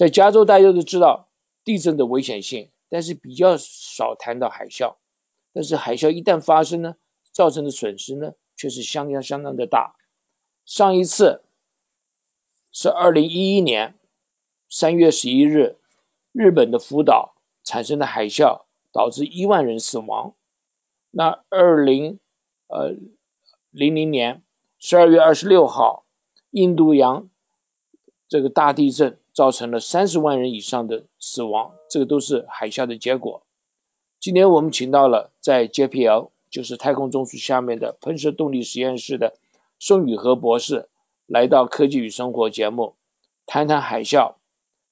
在加州，大家都知道地震的危险性，但是比较少谈到海啸。但是海啸一旦发生呢，造成的损失呢，却是相当相当的大。上一次是二零一一年三月十一日，日本的福岛产生的海啸，导致一万人死亡。那二零呃零零年十二月二十六号，印度洋这个大地震造成了三十万人以上的死亡，这个都是海啸的结果。今天我们请到了在 JPL，就是太空中枢下面的喷射动力实验室的宋宇和博士，来到科技与生活节目，谈谈海啸。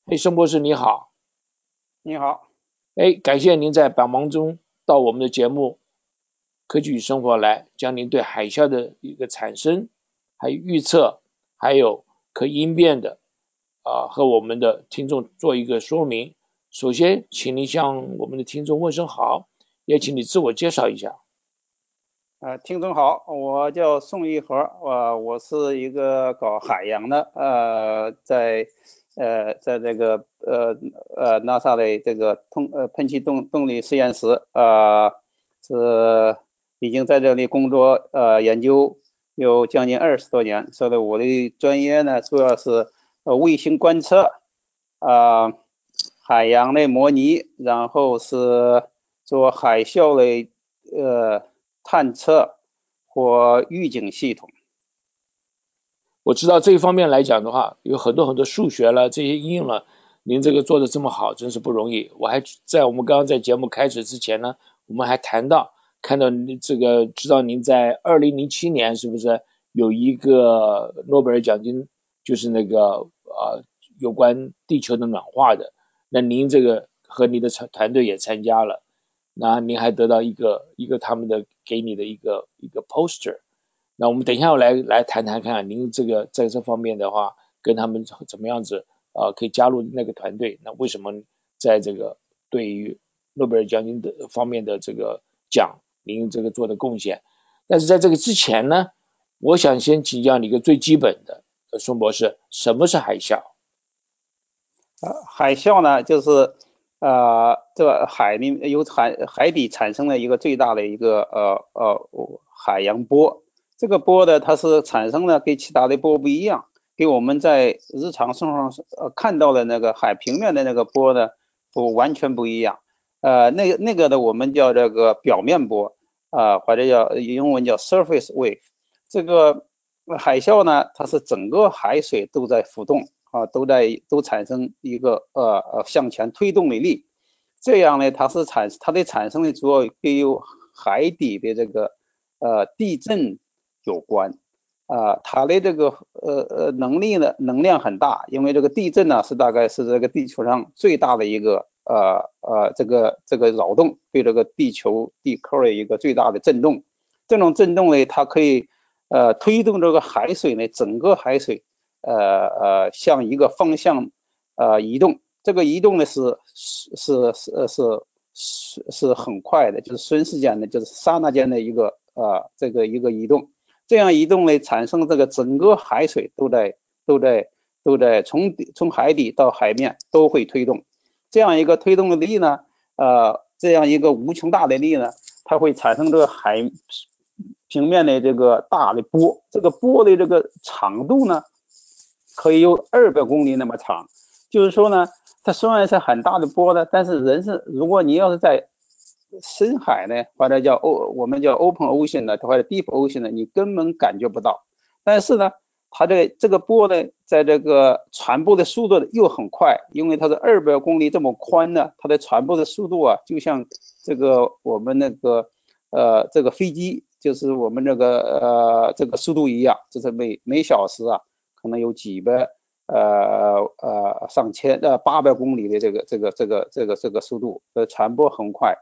嘿，宋博士你好。你好。哎，感谢您在百忙中到我们的节目科技与生活来，将您对海啸的一个产生、还有预测、还有可应变的啊，和我们的听众做一个说明。首先，请您向我们的听众问声好，也请你自我介绍一下。呃，听众好，我叫宋一和，我我是一个搞海洋的，呃，在呃在这个呃呃 NASA 的这个通呃喷气动动力实验室，呃是已经在这里工作呃研究有将近二十多年，所以我的专业呢主要是呃卫星观测啊。海洋的模拟，然后是做海啸的呃探测或预警系统。我知道这一方面来讲的话，有很多很多数学了，这些应用了。您这个做的这么好，真是不容易。我还在我们刚刚在节目开始之前呢，我们还谈到看到您这个，知道您在二零零七年是不是有一个诺贝尔奖金，就是那个啊有关地球的暖化的。那您这个和你的团团队也参加了，那您还得到一个一个他们的给你的一个一个 poster，那我们等一下我来来谈谈看，您这个在这方面的话，跟他们怎么样子啊，可以加入那个团队？那为什么在这个对于诺贝尔奖金的方面的这个奖，您这个做的贡献？但是在这个之前呢，我想先请教你一个最基本的，宋博士，什么是海啸？呃，海啸呢，就是呃，这个海里有海海底产生了一个最大的一个呃呃海洋波。这个波呢，它是产生的跟其他的波不一样，跟我们在日常生活上呃看到的那个海平面的那个波呢，不完全不一样。呃，那那个的我们叫这个表面波啊，或者叫英文叫 surface wave。这个那海啸呢，它是整个海水都在浮动。啊，都在都产生一个呃呃向前推动的力，这样呢，它是产它的产生的主要跟有海底的这个呃地震有关啊，它的这个呃呃能力呢能量很大，因为这个地震呢是大概是这个地球上最大的一个呃呃这个这个扰动对这个地球地壳的一个最大的震动，这种震动呢，它可以呃推动这个海水呢整个海水。呃呃，向一个方向呃移动，这个移动呢是是是是是是很快的，就是瞬时间的，就是刹那间的一个呃这个一个移动。这样移动呢，产生这个整个海水都在都在都在从从海底到海面都会推动。这样一个推动的力呢，呃，这样一个无穷大的力呢，它会产生这个海平面的这个大的波。这个波的这个长度呢？可以有二百公里那么长，就是说呢，它虽然是很大的波呢，但是人是如果你要是在深海呢，或者叫 O 我们叫 open ocean 的，或者 deep ocean 的，你根本感觉不到。但是呢，它这个这个波呢，在这个传播的速度又很快，因为它是二百公里这么宽呢，它的传播的速度啊，就像这个我们那个呃这个飞机，就是我们这个呃这个速度一样，就是每每小时啊。可能有几百呃呃上千呃八百公里的这个这个这个这个这个速度，呃传播很快。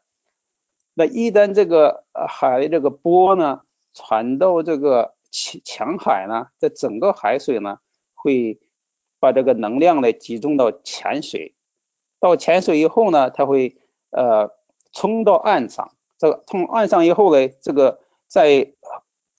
那一旦这个海这个波呢传到这个强强海呢，在整个海水呢会把这个能量呢集中到浅水，到浅水以后呢，它会呃冲到岸上，这个冲岸上以后呢，这个在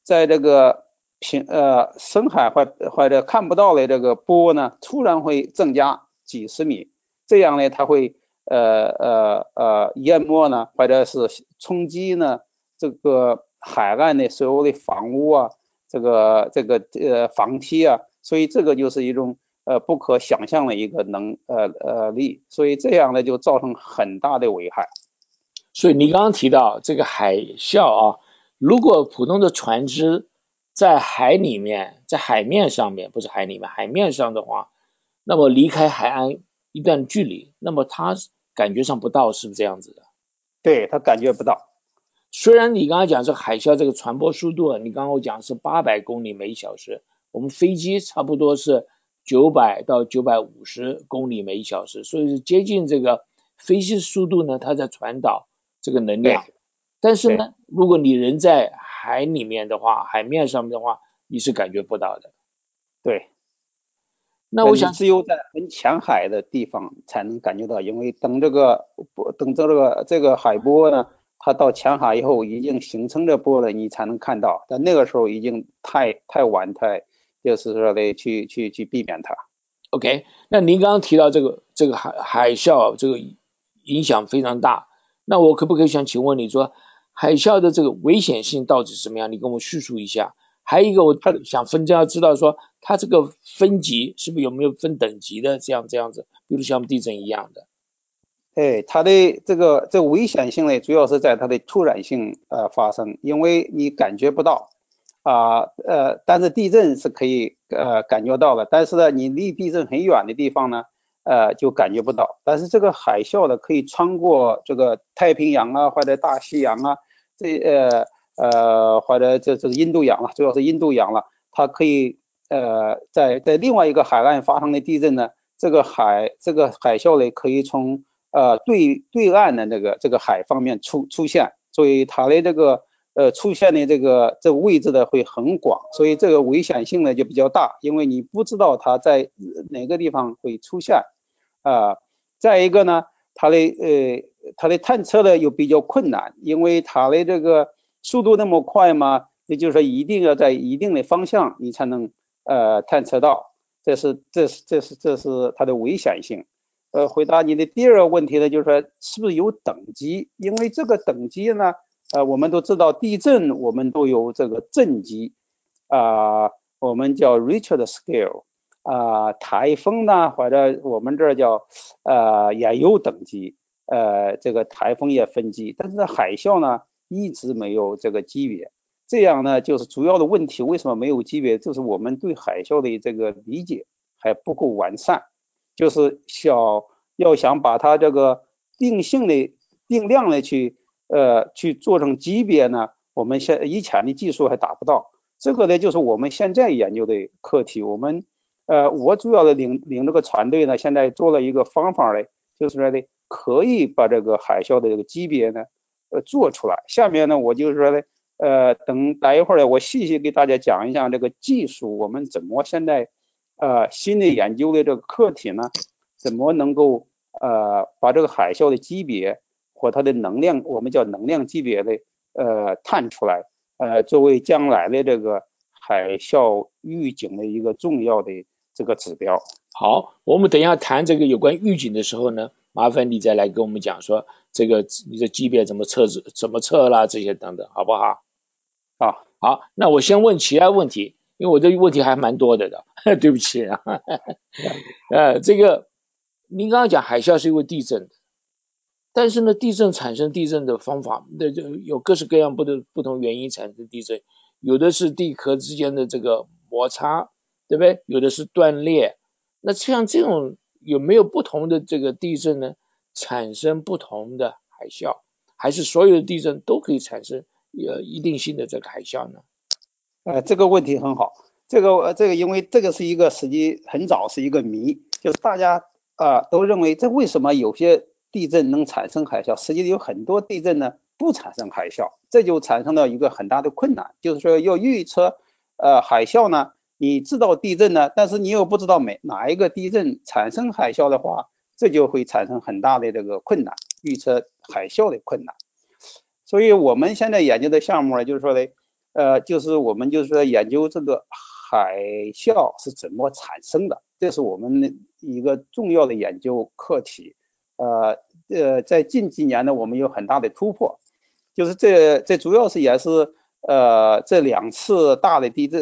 在这个平呃深海或或者看不到的这个波呢，突然会增加几十米，这样呢，它会。呃呃呃，淹没呢，或者是冲击呢，这个海岸的所有的房屋啊，这个这个呃房梯啊，所以这个就是一种呃不可想象的一个能呃呃力，所以这样呢就造成很大的危害。所以你刚刚提到这个海啸啊，如果普通的船只在海里面，在海面上面，不是海里面，海面上的话，那么离开海岸一段距离，那么它。感觉上不到，是不是这样子的？对它感觉不到。虽然你刚才讲是海啸这个传播速度，你刚刚我讲是八百公里每小时，我们飞机差不多是九百到九百五十公里每小时，所以是接近这个飞机速度呢，它在传导这个能量。但是呢，如果你人在海里面的话，海面上面的话，你是感觉不到的。对。那我想只有在很浅海的地方才能感觉到，因为等这个波，等这个这个海波呢，它到浅海以后已经形成这波了，你才能看到。但那个时候已经太太晚，太就是说得去去去避免它。OK，那您刚刚提到这个这个海海啸，这个影响非常大。那我可不可以想请问你说，海啸的这个危险性到底是什么样？你跟我叙述一下。还有一个，我想分家要知道说，它这个分级是不是有没有分等级的？这样这样子，比如像地震一样的。哎，它的这个这危险性呢，主要是在它的突然性呃发生，因为你感觉不到啊呃，但是地震是可以呃感觉到的，但是呢，你离地震很远的地方呢，呃就感觉不到。但是这个海啸呢，可以穿过这个太平洋啊，或者大西洋啊，这呃。呃，或者这这是印度洋了，主要是印度洋了，它可以呃在在另外一个海岸发生的地震呢，这个海这个海啸呢可以从呃对对岸的那个这个海方面出出现，所以它的这个呃出现的这个这个位置呢会很广，所以这个危险性呢就比较大，因为你不知道它在哪个地方会出现啊。再一个呢，它的呃它的探测呢又比较困难，因为它的这个。速度那么快嘛？也就是说，一定要在一定的方向，你才能呃探测到。这是这是这是这是它的危险性。呃，回答你的第二个问题呢，就是说是不是有等级？因为这个等级呢，呃，我们都知道地震我们都有这个震级啊，我们叫 Richard scale 啊，台风呢或者我们这叫呃也有等级，呃，这个台风也分级，但是海啸呢？一直没有这个级别，这样呢，就是主要的问题。为什么没有级别？就是我们对海啸的这个理解还不够完善，就是想要想把它这个定性的定量的去呃去做成级别呢，我们现以前的技术还达不到。这个呢，就是我们现在研究的课题。我们呃，我主要的领领这个团队呢，现在做了一个方法呢，就是说的可以把这个海啸的这个级别呢。呃，做出来。下面呢，我就是说呢，呃，等待一会儿呢，我细细给大家讲一下这个技术，我们怎么现在呃新的研究的这个课题呢，怎么能够呃把这个海啸的级别和它的能量，我们叫能量级别的呃探出来，呃，作为将来的这个海啸预警的一个重要的这个指标。好，我们等一下谈这个有关预警的时候呢。麻烦你再来跟我们讲说这个你的级别怎么测试、怎么测啦，这些等等，好不好？啊，好，那我先问其他问题，因为我这问题还蛮多的的，对不起啊。呃，这个您刚刚讲海啸是因为地震，但是呢，地震产生地震的方法，那就有各式各样不的不同原因产生地震，有的是地壳之间的这个摩擦，对不对？有的是断裂，那像这种。有没有不同的这个地震呢？产生不同的海啸，还是所有的地震都可以产生呃一定性的这个海啸呢？呃，这个问题很好。这个这个，因为这个是一个实际很早是一个谜，就是大家啊都认为这为什么有些地震能产生海啸，实际有很多地震呢不产生海啸，这就产生了一个很大的困难，就是说要预测呃海啸呢，你知道地震呢，但是你又不知道每哪一个地震产生海啸的话，这就会产生很大的这个困难，预测海啸的困难。所以我们现在研究的项目呢，就是说的，呃，就是我们就是说研究这个。海啸是怎么产生的？这是我们一个重要的研究课题。呃呃，在近几年呢，我们有很大的突破，就是这这主要是也是呃这两次大的地震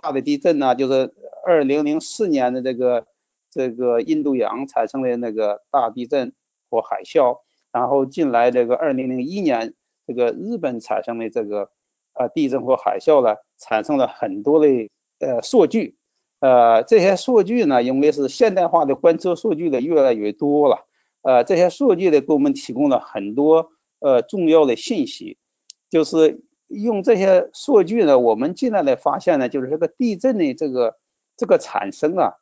大的地震呢，就是二零零四年的这个这个印度洋产生的那个大地震或海啸，然后近来这个二零零一年这个日本产生的这个呃地震或海啸呢，产生了很多的。呃，数据，呃，这些数据呢，因为是现代化的观测数据的越来越多了，呃，这些数据呢，给我们提供了很多呃重要的信息，就是用这些数据呢，我们进来的发现呢，就是这个地震的这个这个产生啊，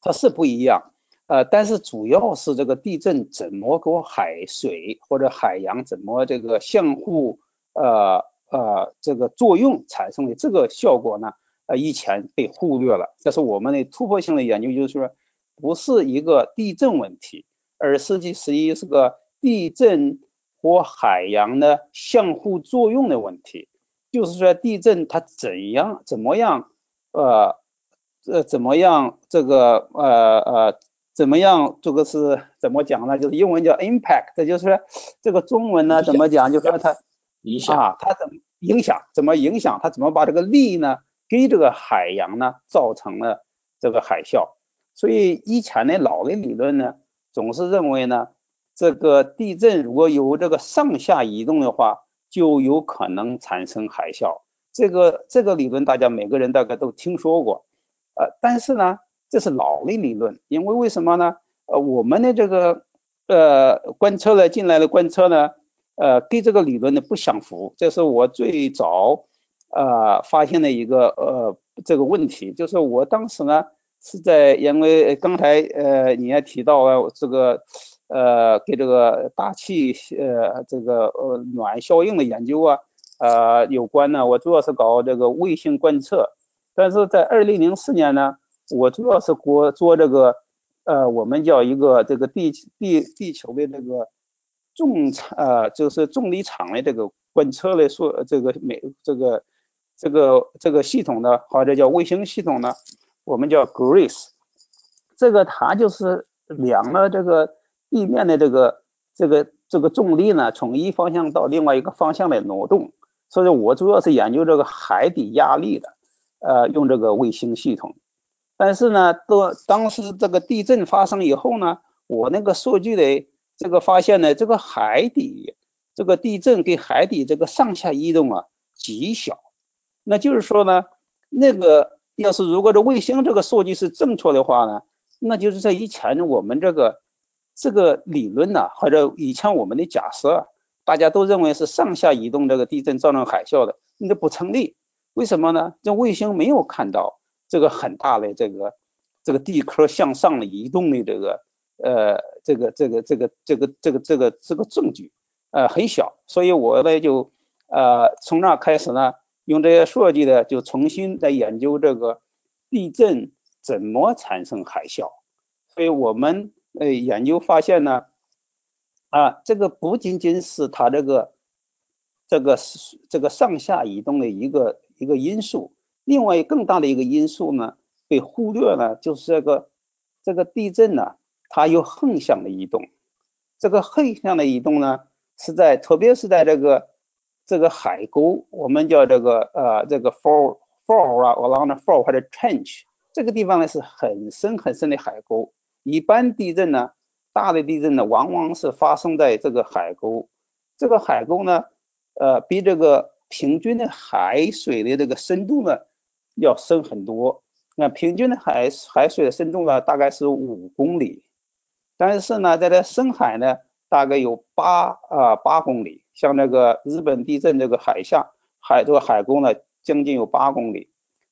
它是不一样，呃，但是主要是这个地震怎么跟海水或者海洋怎么这个相互呃呃这个作用产生的这个效果呢？呃，以前被忽略了，这是我们的突破性的研究，就是说，不是一个地震问题，而实际实际是个地震和海洋的相互作用的问题。就是说，地震它怎样怎么样，呃，呃，怎么样这个呃呃怎么样这个是怎么讲呢？就是英文叫 impact，这就是说这个中文呢怎么讲？就说它影响，它怎么影响？怎么影响？它怎么把这个力呢？给这个海洋呢造成了这个海啸，所以以前的老的理论呢，总是认为呢，这个地震如果有这个上下移动的话，就有可能产生海啸。这个这个理论大家每个人大概都听说过，呃，但是呢，这是老的理论，因为为什么呢？呃，我们的这个呃观测呢进来的观测呢，呃，跟这个理论呢不相符。这是我最早。呃，发现的一个呃这个问题，就是我当时呢是在因为刚才呃你也提到了这个呃跟这个大气呃这个呃暖效应的研究啊呃有关呢，我主要是搞这个卫星观测，但是在二零零四年呢，我主要是国做这个呃我们叫一个这个地地地球的这个重场呃就是重力场的这个观测的说这个每这个。这个这个系统呢，或者叫卫星系统呢，我们叫 GRACE。这个它就是量了这个地面的这个这个这个重力呢，从一方向到另外一个方向来挪动。所以我主要是研究这个海底压力的，呃，用这个卫星系统。但是呢，当当时这个地震发生以后呢，我那个数据的这个发现呢，这个海底这个地震跟海底这个上下移动啊极小。那就是说呢，那个要是如果这卫星这个数据是正确的话呢，那就是在以前我们这个这个理论呢，或者以前我们的假设，大家都认为是上下移动这个地震造成海啸的，那不成立。为什么呢？这卫星没有看到这个很大的这个这个地壳向上的移动的这个呃这个这个这个这个这个这个这个证据，呃很小，所以我呢就呃从那开始呢。用这些数据呢，就重新在研究这个地震怎么产生海啸。所以我们呃研究发现呢，啊，这个不仅仅是它这个这个这个上下移动的一个一个因素，另外更大的一个因素呢被忽略了，就是这个这个地震呢，它有横向的移动。这个横向的移动呢，是在特别是在这个。这个海沟，我们叫这个呃，这个 fall fall 啊，along the fall 或者 trench，这个地方呢是很深很深的海沟。一般地震呢，大的地震呢，往往是发生在这个海沟。这个海沟呢，呃，比这个平均的海水的这个深度呢要深很多。那平均的海海水的深度呢，大概是五公里，但是呢，在这深海呢，大概有八啊八公里。像那个日本地震这个海下海这个海沟呢，将近有八公里。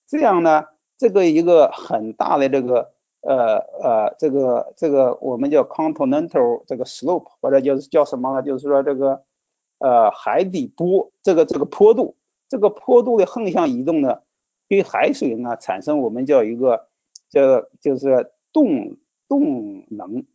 这样呢，这个一个很大的这个呃呃这个这个我们叫 continental 这个 slope 或者就是叫什么呢？就是说这个呃海底波这个这个坡度，这个坡度的横向移动呢，对海水呢产生我们叫一个这就是动动能，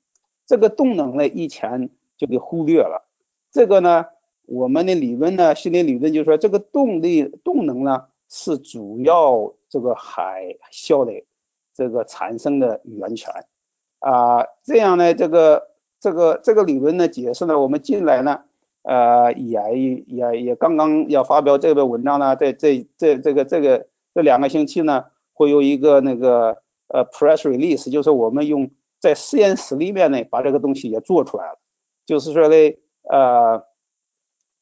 这个动能呢以前就给忽略了，这个呢。我们的理论呢，心理理论就是说，这个动力动能呢是主要这个海啸的这个产生的源泉啊。这样呢，这个这个这个理论的解释呢，我们近来呢，呃，也也也刚刚要发表这个文章呢，在这这这个这个这两个星期呢，会有一个那个呃 press release，就是我们用在实验室里面呢，把这个东西也做出来了，就是说呢，呃。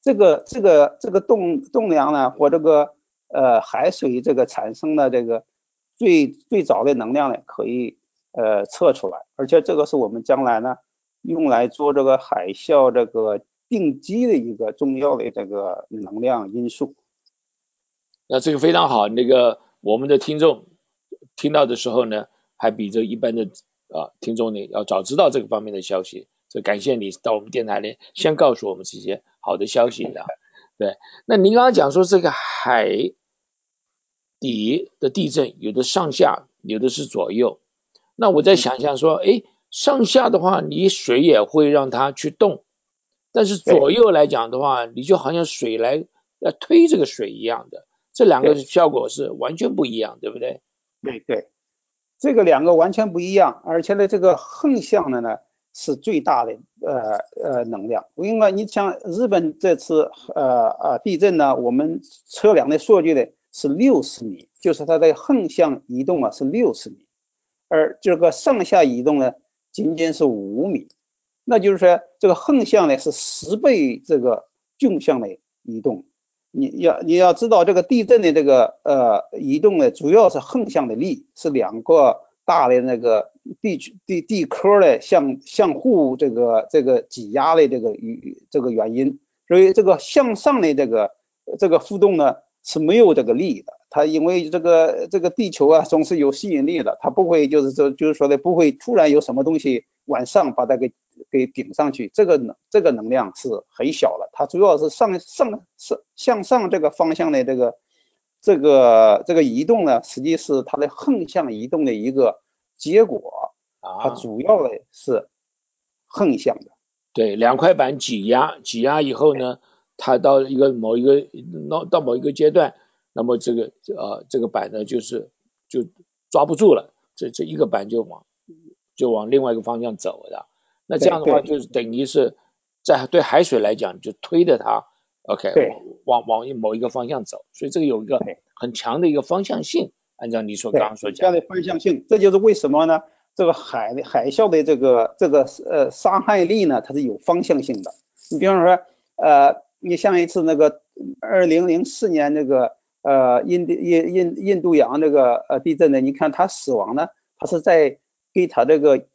这个这个这个动动量呢，或这个呃海水这个产生的这个最最早的能量呢，可以呃测出来，而且这个是我们将来呢用来做这个海啸这个定基的一个重要的这个能量因素。那这个非常好，那个我们的听众听到的时候呢，还比这一般的啊听众呢要早知道这个方面的消息。这感谢你到我们电台里先告诉我们这些。好的消息的，对。那您刚刚讲说这个海底的地震，有的上下，有的是左右。那我在想象说，哎，上下的话，你水也会让它去动，但是左右来讲的话，你就好像水来来推这个水一样的，这两个效果是完全不一样，对不对？对对，这个两个完全不一样，而且呢，这个横向的呢。是最大的呃呃能量。我因为你像日本这次呃呃地震呢，我们测量的数据呢是六十米，就是它的横向移动啊是六十米，而这个上下移动呢仅仅是五米，那就是说这个横向呢是十倍这个纵向的移动。你要你要知道这个地震的这个呃移动呢，主要是横向的力是两个。大的那个地区地地壳的相相互这个这个挤压的这个与这个原因，所以这个向上的这个这个互动呢是没有这个力的。它因为这个这个地球啊总是有吸引力的，它不会就是说就是说的不会突然有什么东西往上把它给给顶上去。这个能这个能量是很小的，它主要是上上上向上这个方向的这个。这个这个移动呢，实际是它的横向移动的一个结果，它主要的是横向的。对，两块板挤压，挤压以后呢，它到一个某一个到到某一个阶段，那么这个呃这个板呢就是就抓不住了，这这一个板就往就往另外一个方向走了。那这样的话就是等于是在对海水来讲就推着它。OK，往往某一个方向走，所以这个有一个很强的一个方向性。按照你所刚刚说讲，这样的方向性，这就是为什么呢？这个海海啸的这个这个呃伤害力呢，它是有方向性的。你比方说，呃，你像一次那个二零零四年那个呃印印印印度洋这个呃地震呢，你看它死亡呢，它是在给它这个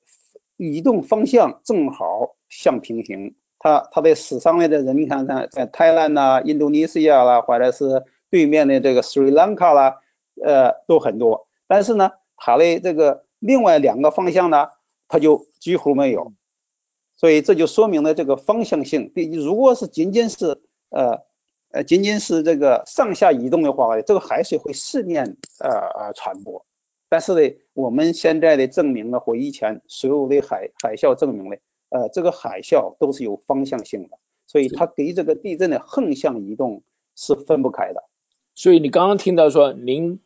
移动方向正好相平行。他他的死伤的人，你看在在泰兰呐、印度尼西亚啦，或者是对面的这个斯里兰卡啦，呃，都很多。但是呢，他的这个另外两个方向呢，他就几乎没有。所以这就说明了这个方向性。如果是仅仅是呃呃仅仅是这个上下移动的话，这个海水会四面呃呃传播。但是呢，我们现在的证明呢，和以前所有的海海啸证明呢。呃，这个海啸都是有方向性的，所以它给这个地震的横向移动是分不开的。所以你刚刚听到说，您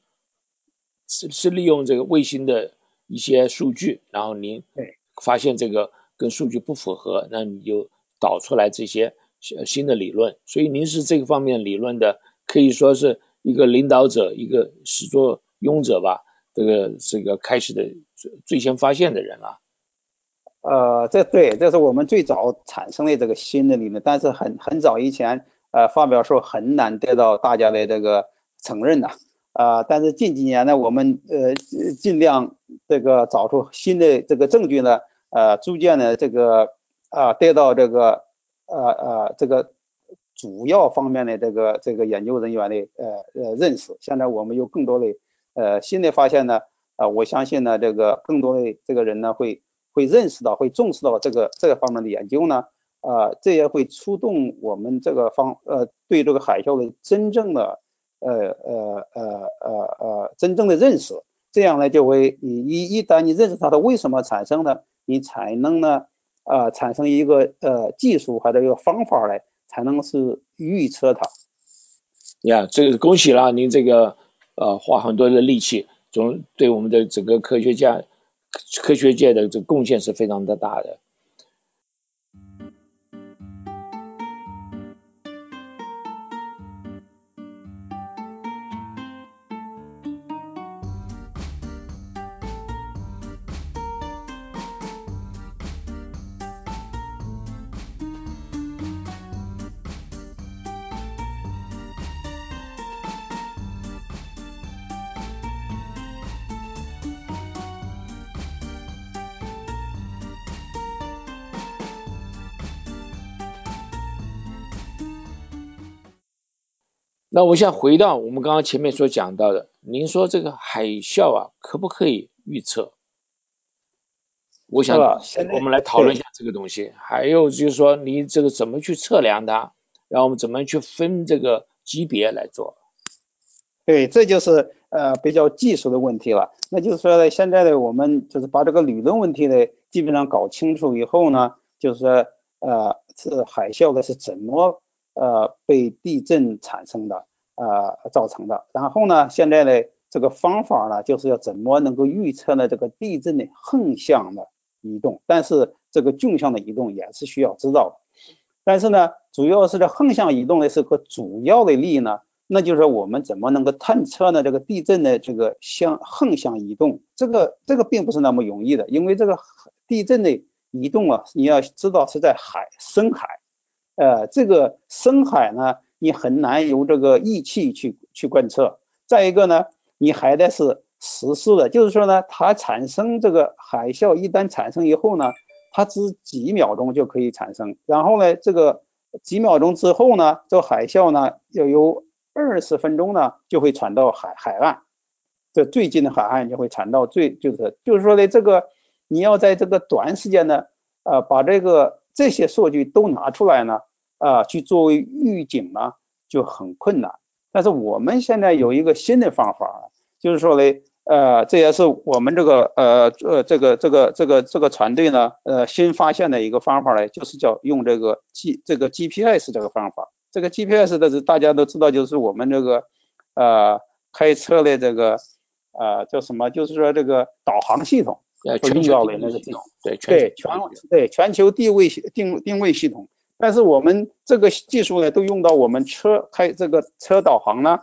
是是利用这个卫星的一些数据，然后您发现这个跟数据不符合，那你就导出来这些新的理论。所以您是这个方面理论的，可以说是一个领导者，一个始作俑者吧，这个这个开始的最先发现的人啊。呃，这对，这是我们最早产生的这个新的理论，但是很很早以前，呃，发表时候很难得到大家的这个承认的，啊，但是近几年呢，我们呃尽量这个找出新的这个证据呢，呃，逐渐的这个啊得到这个呃呃这个主要方面的这个这个研究人员的呃呃认识，现在我们有更多的呃新的发现呢，啊，我相信呢，这个更多的这个人呢会会认识到，会重视到这个这个方面的研究呢，啊，这也会触动我们这个方呃对这个海啸的真正的呃呃呃呃呃真正的认识，这样呢就会你一一旦你认识它的为什么产生的，你才能呢啊产生一个呃技术或者一个方法来，才能是预测它。呀，这个恭喜了您，这个呃花很多的力气，总对我们的整个科学家、科学界的这个贡献是非常的大的。那我想回到我们刚刚前面所讲到的，您说这个海啸啊，可不可以预测？我想我们来讨论一下这个东西。还有就是说，你这个怎么去测量它？然后我们怎么去分这个级别来做？对，这就是呃比较技术的问题了。那就是说呢，现在的，我们就是把这个理论问题呢基本上搞清楚以后呢，就是说呃是海啸的是怎么？呃，被地震产生的，呃，造成的。然后呢，现在呢，这个方法呢，就是要怎么能够预测呢？这个地震的横向的移动，但是这个纵向的移动也是需要知道。但是呢，主要是这横向移动的是个主要的力呢，那就是我们怎么能够探测呢？这个地震的这个向横向移动，这个这个并不是那么容易的，因为这个地震的移动啊，你要知道是在海深海。呃，这个深海呢，你很难由这个仪器去去观测。再一个呢，你还得是实时的，就是说呢，它产生这个海啸一旦产生以后呢，它只几秒钟就可以产生。然后呢，这个几秒钟之后呢，这海啸呢要有二十分钟呢就会传到海海岸，这最近的海岸就会传到最就是就是说呢，这个你要在这个短时间呢，呃，把这个。这些数据都拿出来呢，啊，去作为预警呢，就很困难。但是我们现在有一个新的方法，就是说呢，呃，这也是我们这个呃呃这个这个这个这个团队呢，呃，新发现的一个方法呢，就是叫用这个 G 这个 GPS 这个方法。这个 GPS 的是大家都知道，就是我们这个呃开车的这个呃叫什么，就是说这个导航系统。全球的那个系统，对对全对全球定位定定位系统，但是我们这个技术呢，都用到我们车开这个车导航呢，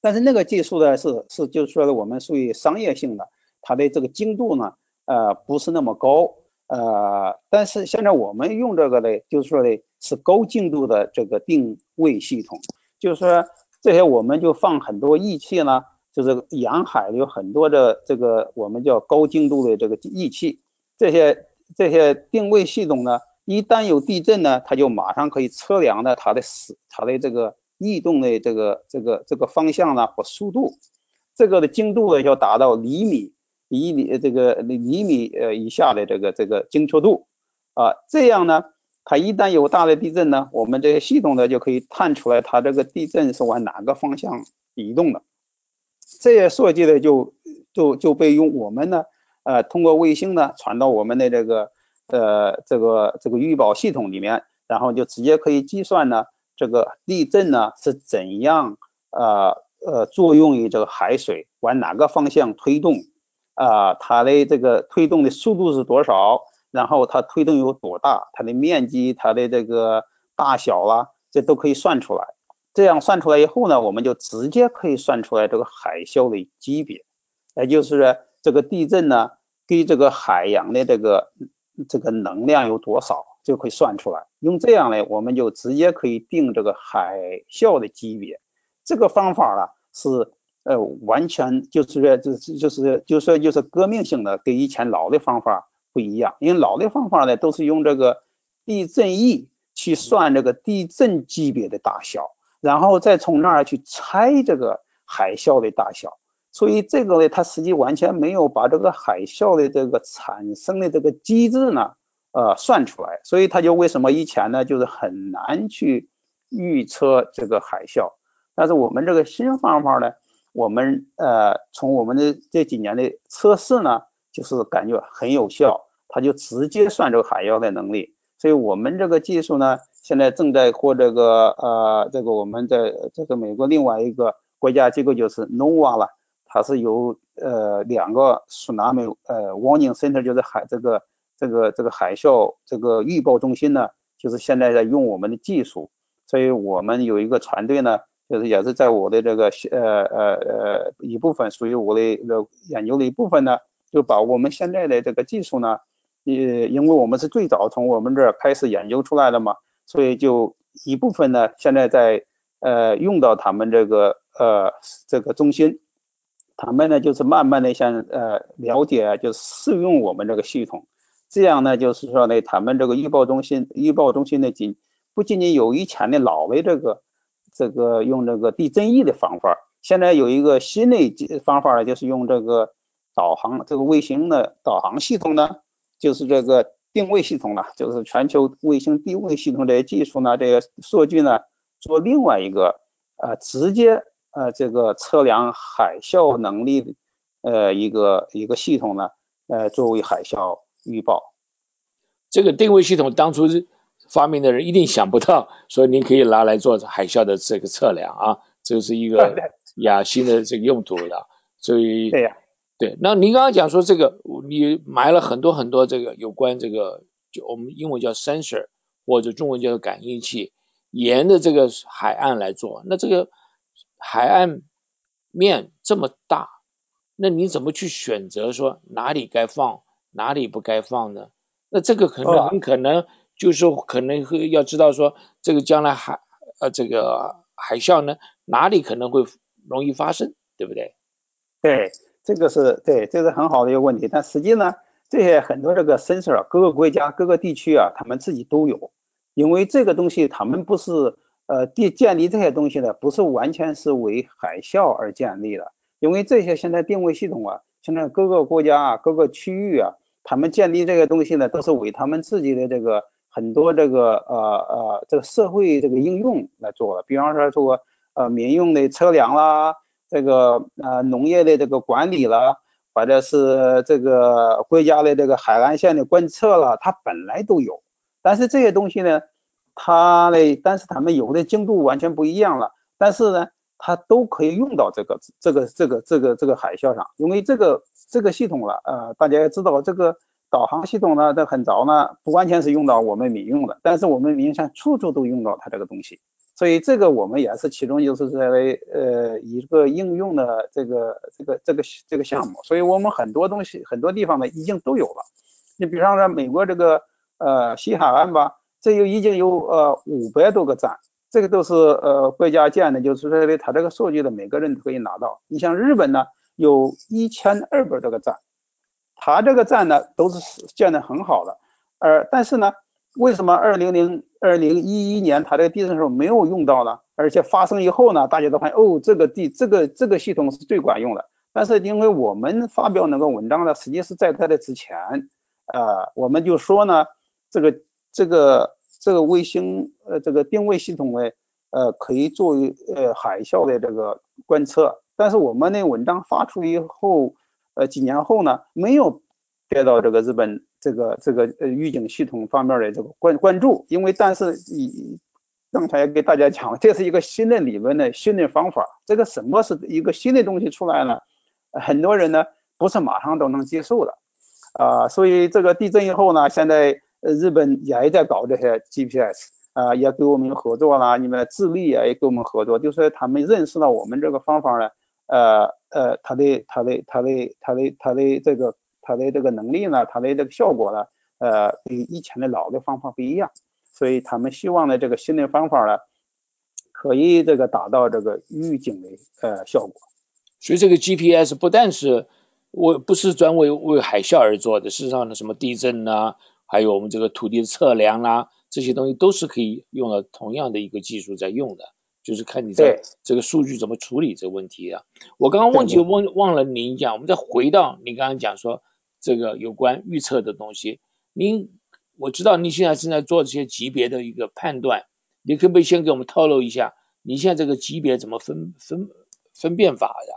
但是那个技术呢是是就是说的我们属于商业性的，它的这个精度呢呃不是那么高呃，但是现在我们用这个呢，就是说的是高精度的这个定位系统，就是说这些我们就放很多仪器呢。就是沿海有很多的这个我们叫高精度的这个仪器，这些这些定位系统呢，一旦有地震呢，它就马上可以测量的它的时它的这个异动的这个这个这个方向呢和速度，这个的精度呢要达到厘米厘米这个厘米呃以下的这个这个精确度啊，这样呢，它一旦有大的地震呢，我们这些系统呢就可以探出来它这个地震是往哪个方向移动的。这些数据呢，就就就被用我们呢，呃，通过卫星呢传到我们的这个呃这个这个预报系统里面，然后就直接可以计算呢这个地震呢是怎样呃呃作用于这个海水往哪个方向推动啊，它的这个推动的速度是多少，然后它推动有多大，它的面积、它的这个大小啦，这都可以算出来。这样算出来以后呢，我们就直接可以算出来这个海啸的级别，也就是这个地震呢，跟这个海洋的这个这个能量有多少，就可以算出来。用这样呢，我们就直接可以定这个海啸的级别。这个方法呢，是呃完全就是说就是就是就是就是革命性的，跟以前老的方法不一样。因为老的方法呢，都是用这个地震仪去算这个地震级别的大小。然后再从那儿去猜这个海啸的大小，所以这个呢，它实际完全没有把这个海啸的这个产生的这个机制呢，呃，算出来。所以它就为什么以前呢，就是很难去预测这个海啸。但是我们这个新方法呢，我们呃，从我们的这几年的测试呢，就是感觉很有效，它就直接算这个海啸的能力。所以我们这个技术呢，现在正在和这个呃，这个我们在这个美国另外一个国家机构就是 NOAA 了。它是由呃两个 tsunami 呃 warning center 就是海这个这个这个海啸这个预报中心呢，就是现在在用我们的技术，所以我们有一个团队呢，就是也是在我的这个呃呃呃一部分属于我的研究的一部分呢，就把我们现在的这个技术呢，呃因为我们是最早从我们这儿开始研究出来的嘛，所以就一部分呢现在在呃用到他们这个呃这个中心。他们呢，就是慢慢的想呃了解，就适用我们这个系统，这样呢，就是说呢，他们这个预报中心预报中心的仅不仅仅有以前的老的这个这个用这个地震仪的方法，现在有一个新的方法呢，就是用这个导航这个卫星的导航系统呢，就是这个定位系统呢，就是全球卫星定位系统这些技术呢，这个数据呢，做另外一个呃直接。呃，这个测量海啸能力的呃一个一个系统呢，呃，作为海啸预报，这个定位系统当初发明的人一定想不到，所以您可以拿来做海啸的这个测量啊，这是一个 亚新的这个用途了，所以对呀，对，那您刚刚讲说这个，你埋了很多很多这个有关这个，就我们英文叫 sensor 或者中文叫感应器，沿着这个海岸来做，那这个。海岸面这么大，那你怎么去选择说哪里该放，哪里不该放呢？那这个可能很可能就是可能会要知道说，这个将来海呃这个海啸呢哪里可能会容易发生，对不对？对，这个是对，这是很好的一个问题。但实际呢，这些很多这个 sensor，各个国家各个地区啊，他们自己都有，因为这个东西他们不是。呃，建建立这些东西呢，不是完全是为海啸而建立的，因为这些现在定位系统啊，现在各个国家啊、各个区域啊，他们建立这个东西呢，都是为他们自己的这个很多这个呃呃这个社会这个应用来做的，比方说说呃民用的测量啦，这个呃农业的这个管理了，或者是这个国家的这个海岸线的观测了，它本来都有，但是这些东西呢。它呢，但是他们有的精度完全不一样了，但是呢，它都可以用到这个这个这个这个这个海啸上，因为这个这个系统了，呃，大家也知道这个导航系统呢，在很早呢，不完全是用到我们民用的，但是我们民用上处处都用到它这个东西，所以这个我们也是其中就是在为呃一个应用的这个这个这个这个项目，所以我们很多东西很多地方呢已经都有了，你比方说美国这个呃西海岸吧。这有已经有呃五百多个站，这个都是呃国家建的，就是说的，它这个数据的每个人都可以拿到。你像日本呢，有一千二百多个站，它这个站呢都是建的很好的，而但是呢，为什么二零零二零一一年它这个地震的时候没有用到呢？而且发生以后呢，大家都发现哦，这个地这个这个系统是最管用的。但是因为我们发表那个文章呢，实际是在它的之前，呃，我们就说呢，这个。这个这个卫星呃这个定位系统呢，呃可以作为呃海啸的这个观测，但是我们的文章发出以后，呃几年后呢，没有得到这个日本这个这个呃预警系统方面的这个关关注，因为但是你刚才给大家讲，这是一个新的理论的新的方法，这个什么是一个新的东西出来了，很多人呢不是马上都能接受的，啊，所以这个地震以后呢，现在。日本也还在搞这些 GPS 啊，也跟我们合作了。你们智利也跟我们合作，就是他们认识到我们这个方法呢，呃呃，它的它的它的它的它的这个它的这个能力呢，它的这个效果呢，呃，跟以前的老的方法不一样，所以他们希望呢，这个新的方法呢，可以这个达到这个预警的呃效果。所以这个 GPS 不但是我不是专为为海啸而做的，事实上呢，什么地震呐。还有我们这个土地的测量啦，这些东西都是可以用了同样的一个技术在用的，就是看你在这个数据怎么处理这个问题啊。我刚刚忘记忘忘了您讲，我们再回到你刚刚讲说这个有关预测的东西。您我知道您现在正在做这些级别的一个判断，你可不可以先给我们透露一下，你现在这个级别怎么分分分辨法呀？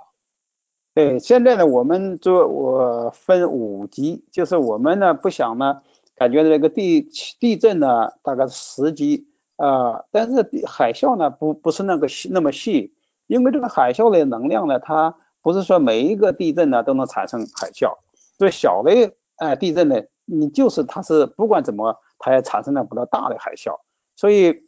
对，现在呢，我们做我分五级，就是我们呢不想呢，感觉这个地地震呢大概十级啊，但是海啸呢不不是那个细那么细，因为这个海啸的能量呢，它不是说每一个地震呢都能产生海啸，所以小的呃地震呢，你就是它是不管怎么，它也产生了不到大的海啸，所以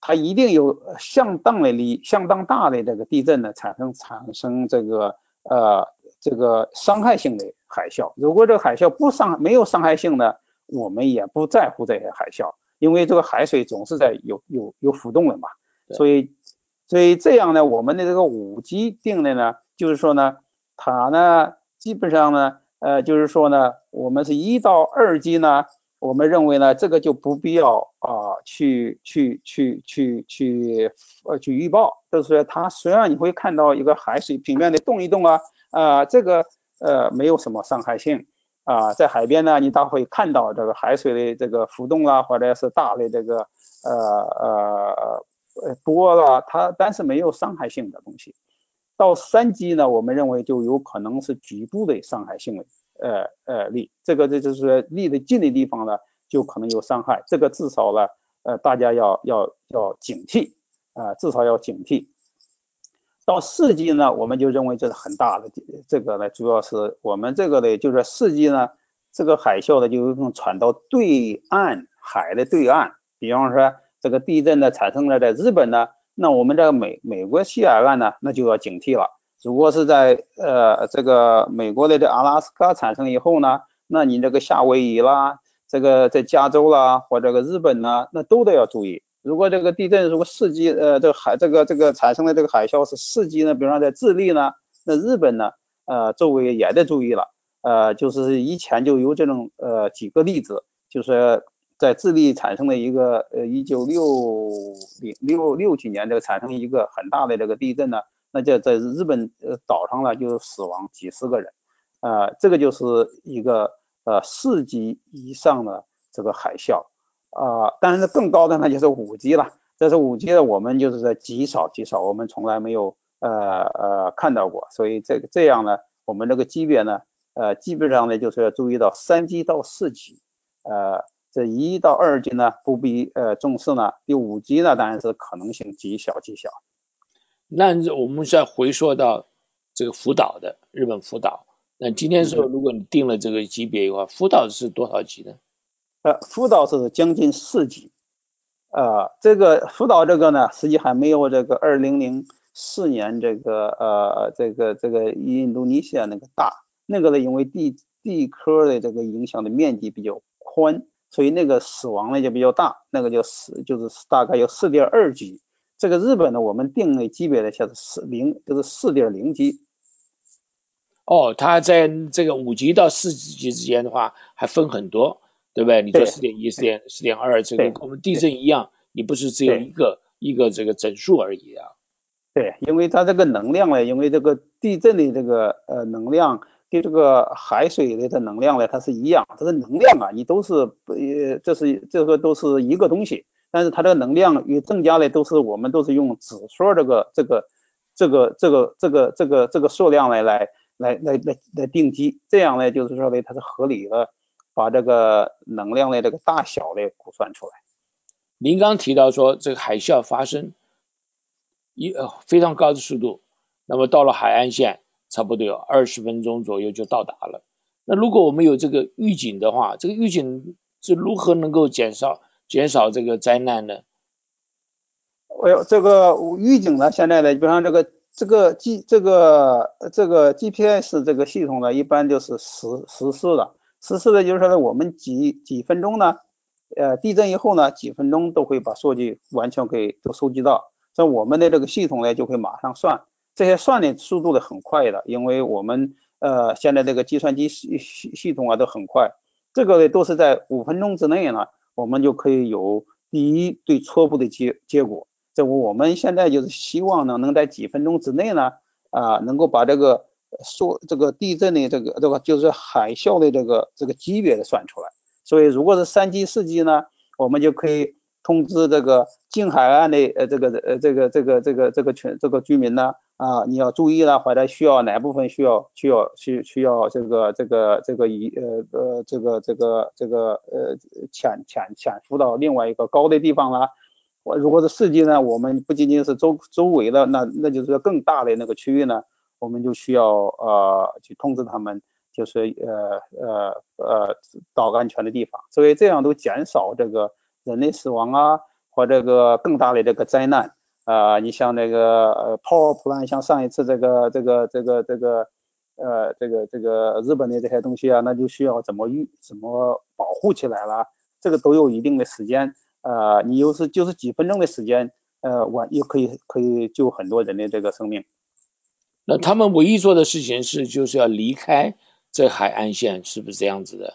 它一定有相当的力、相当大的这个地震呢产生产生这个。呃，这个伤害性的海啸，如果这个海啸不伤没有伤害性呢，我们也不在乎这些海啸，因为这个海水总是在有有有浮动的嘛，所以所以这样呢，我们的这个五级定的呢，就是说呢，它呢基本上呢，呃，就是说呢，我们是一到二级呢。我们认为呢，这个就不必要啊，去去去去去呃去预报，就是说它虽然你会看到一个海水平面的动一动啊，啊这个呃没有什么伤害性啊，在海边呢，你大会看到这个海水的这个浮动啊，或者是大的这个呃呃呃波了，它但是没有伤害性的东西。到三级呢，我们认为就有可能是局部的伤害性的。呃呃力，这个这就是离得近的地方呢，就可能有伤害。这个至少呢，呃，大家要要要警惕啊，至少要警惕。到四级呢，我们就认为这是很大的，这个呢，主要是我们这个呢，就是四级呢，这个海啸呢，就有可能传到对岸海的对岸。比方说，这个地震呢产生了在日本呢，那我们这美美国西海岸呢，那就要警惕了。如果是在呃这个美国的这阿拉斯加产生以后呢，那你这个夏威夷啦，这个在加州啦或这个日本呢，那都得要注意。如果这个地震如果四级，呃，这个海这个这个产生的这个海啸是四级呢，比方在智利呢，那日本呢，呃，周围也得注意了。呃，就是以前就有这种呃几个例子，就是在智利产生的一个呃一九六零六六几年这个产生一个很大的这个地震呢。那就在日本呃岛上呢，就死亡几十个人，呃，这个就是一个呃四级以上的这个海啸。啊，但是更高的呢就是五级了，这是五级的，我们就是在极少极少，我们从来没有呃呃看到过，所以这个这样呢，我们这个级别呢，呃，基本上呢就是要注意到三级到四级，呃，这一到二级呢不必呃重视呢，第五级呢当然是可能性极小极小。那我们再回溯到这个福岛的日本福岛，那今天说如果你定了这个级别的话，福岛是多少级呢？呃，福岛是将近四级，呃，这个福岛这个呢，实际还没有这个二零零四年这个呃这个这个印度尼西亚那个大，那个呢因为地地壳的这个影响的面积比较宽，所以那个死亡呢就比较大，那个就四就是大概有四点二级。这个日本呢，我们定的级别呢，现在是零，就是四点零级。哦，它在这个五级到四级之间的话，还分很多，对不对？你说四点一、四点四点二，这个跟我们地震一样，你不是只有一个一个这个整数而已啊。对，因为它这个能量呢，因为这个地震的这个呃能量跟这个海水的这能量呢，它是一样，它的能量啊，你都是呃，这是这个都是一个东西。但是它这个能量与增加的都是我们都是用指数这个这个这个这个这个这个这个数量来来来来来来定级，这样呢就是说呢它是合理的把这个能量的这个大小的估算出来。您刚提到说这个海啸发生一呃非常高的速度，那么到了海岸线差不多有二十分钟左右就到达了。那如果我们有这个预警的话，这个预警是如何能够减少？减少这个灾难呢？我有这个预警呢，现在呢，比方这个这个 G 这个这个 GPS 这个系统呢，一般就是实实施的，实施的就是说呢，我们几几分钟呢，呃，地震以后呢，几分钟都会把数据完全给都收集到，像我们的这个系统呢就会马上算，这些算的速度的很快的，因为我们呃现在这个计算机系系系统啊都很快，这个呢都是在五分钟之内呢。我们就可以有第一对初步的结结果，这我们现在就是希望呢，能在几分钟之内呢，啊，能够把这个说这个地震的这个这个就是海啸的这个这个级别的算出来。所以如果是三级四级呢，我们就可以通知这个近海岸的呃这个呃这个这个这个这个群这个居民呢。啊，你要注意了，或者需要哪部分需要需要需需要这个这个这个一呃呃这个这个这个呃潜潜潜伏到另外一个高的地方了。我如果是四级呢，我们不仅仅是周周围的，那那就是更大的那个区域呢，我们就需要呃去通知他们，就是呃呃呃到安全的地方。所以这样都减少这个人类死亡啊，或这个更大的这个灾难。啊，你像那个呃，power Plan，像上一次这个这个这个这个呃这个这个日本的这些东西啊，那就需要怎么预怎么保护起来了，这个都有一定的时间，呃，你又是就是几分钟的时间，呃，我又可以可以救很多人的这个生命。那他们唯一做的事情是就是要离开这海岸线，是不是这样子的？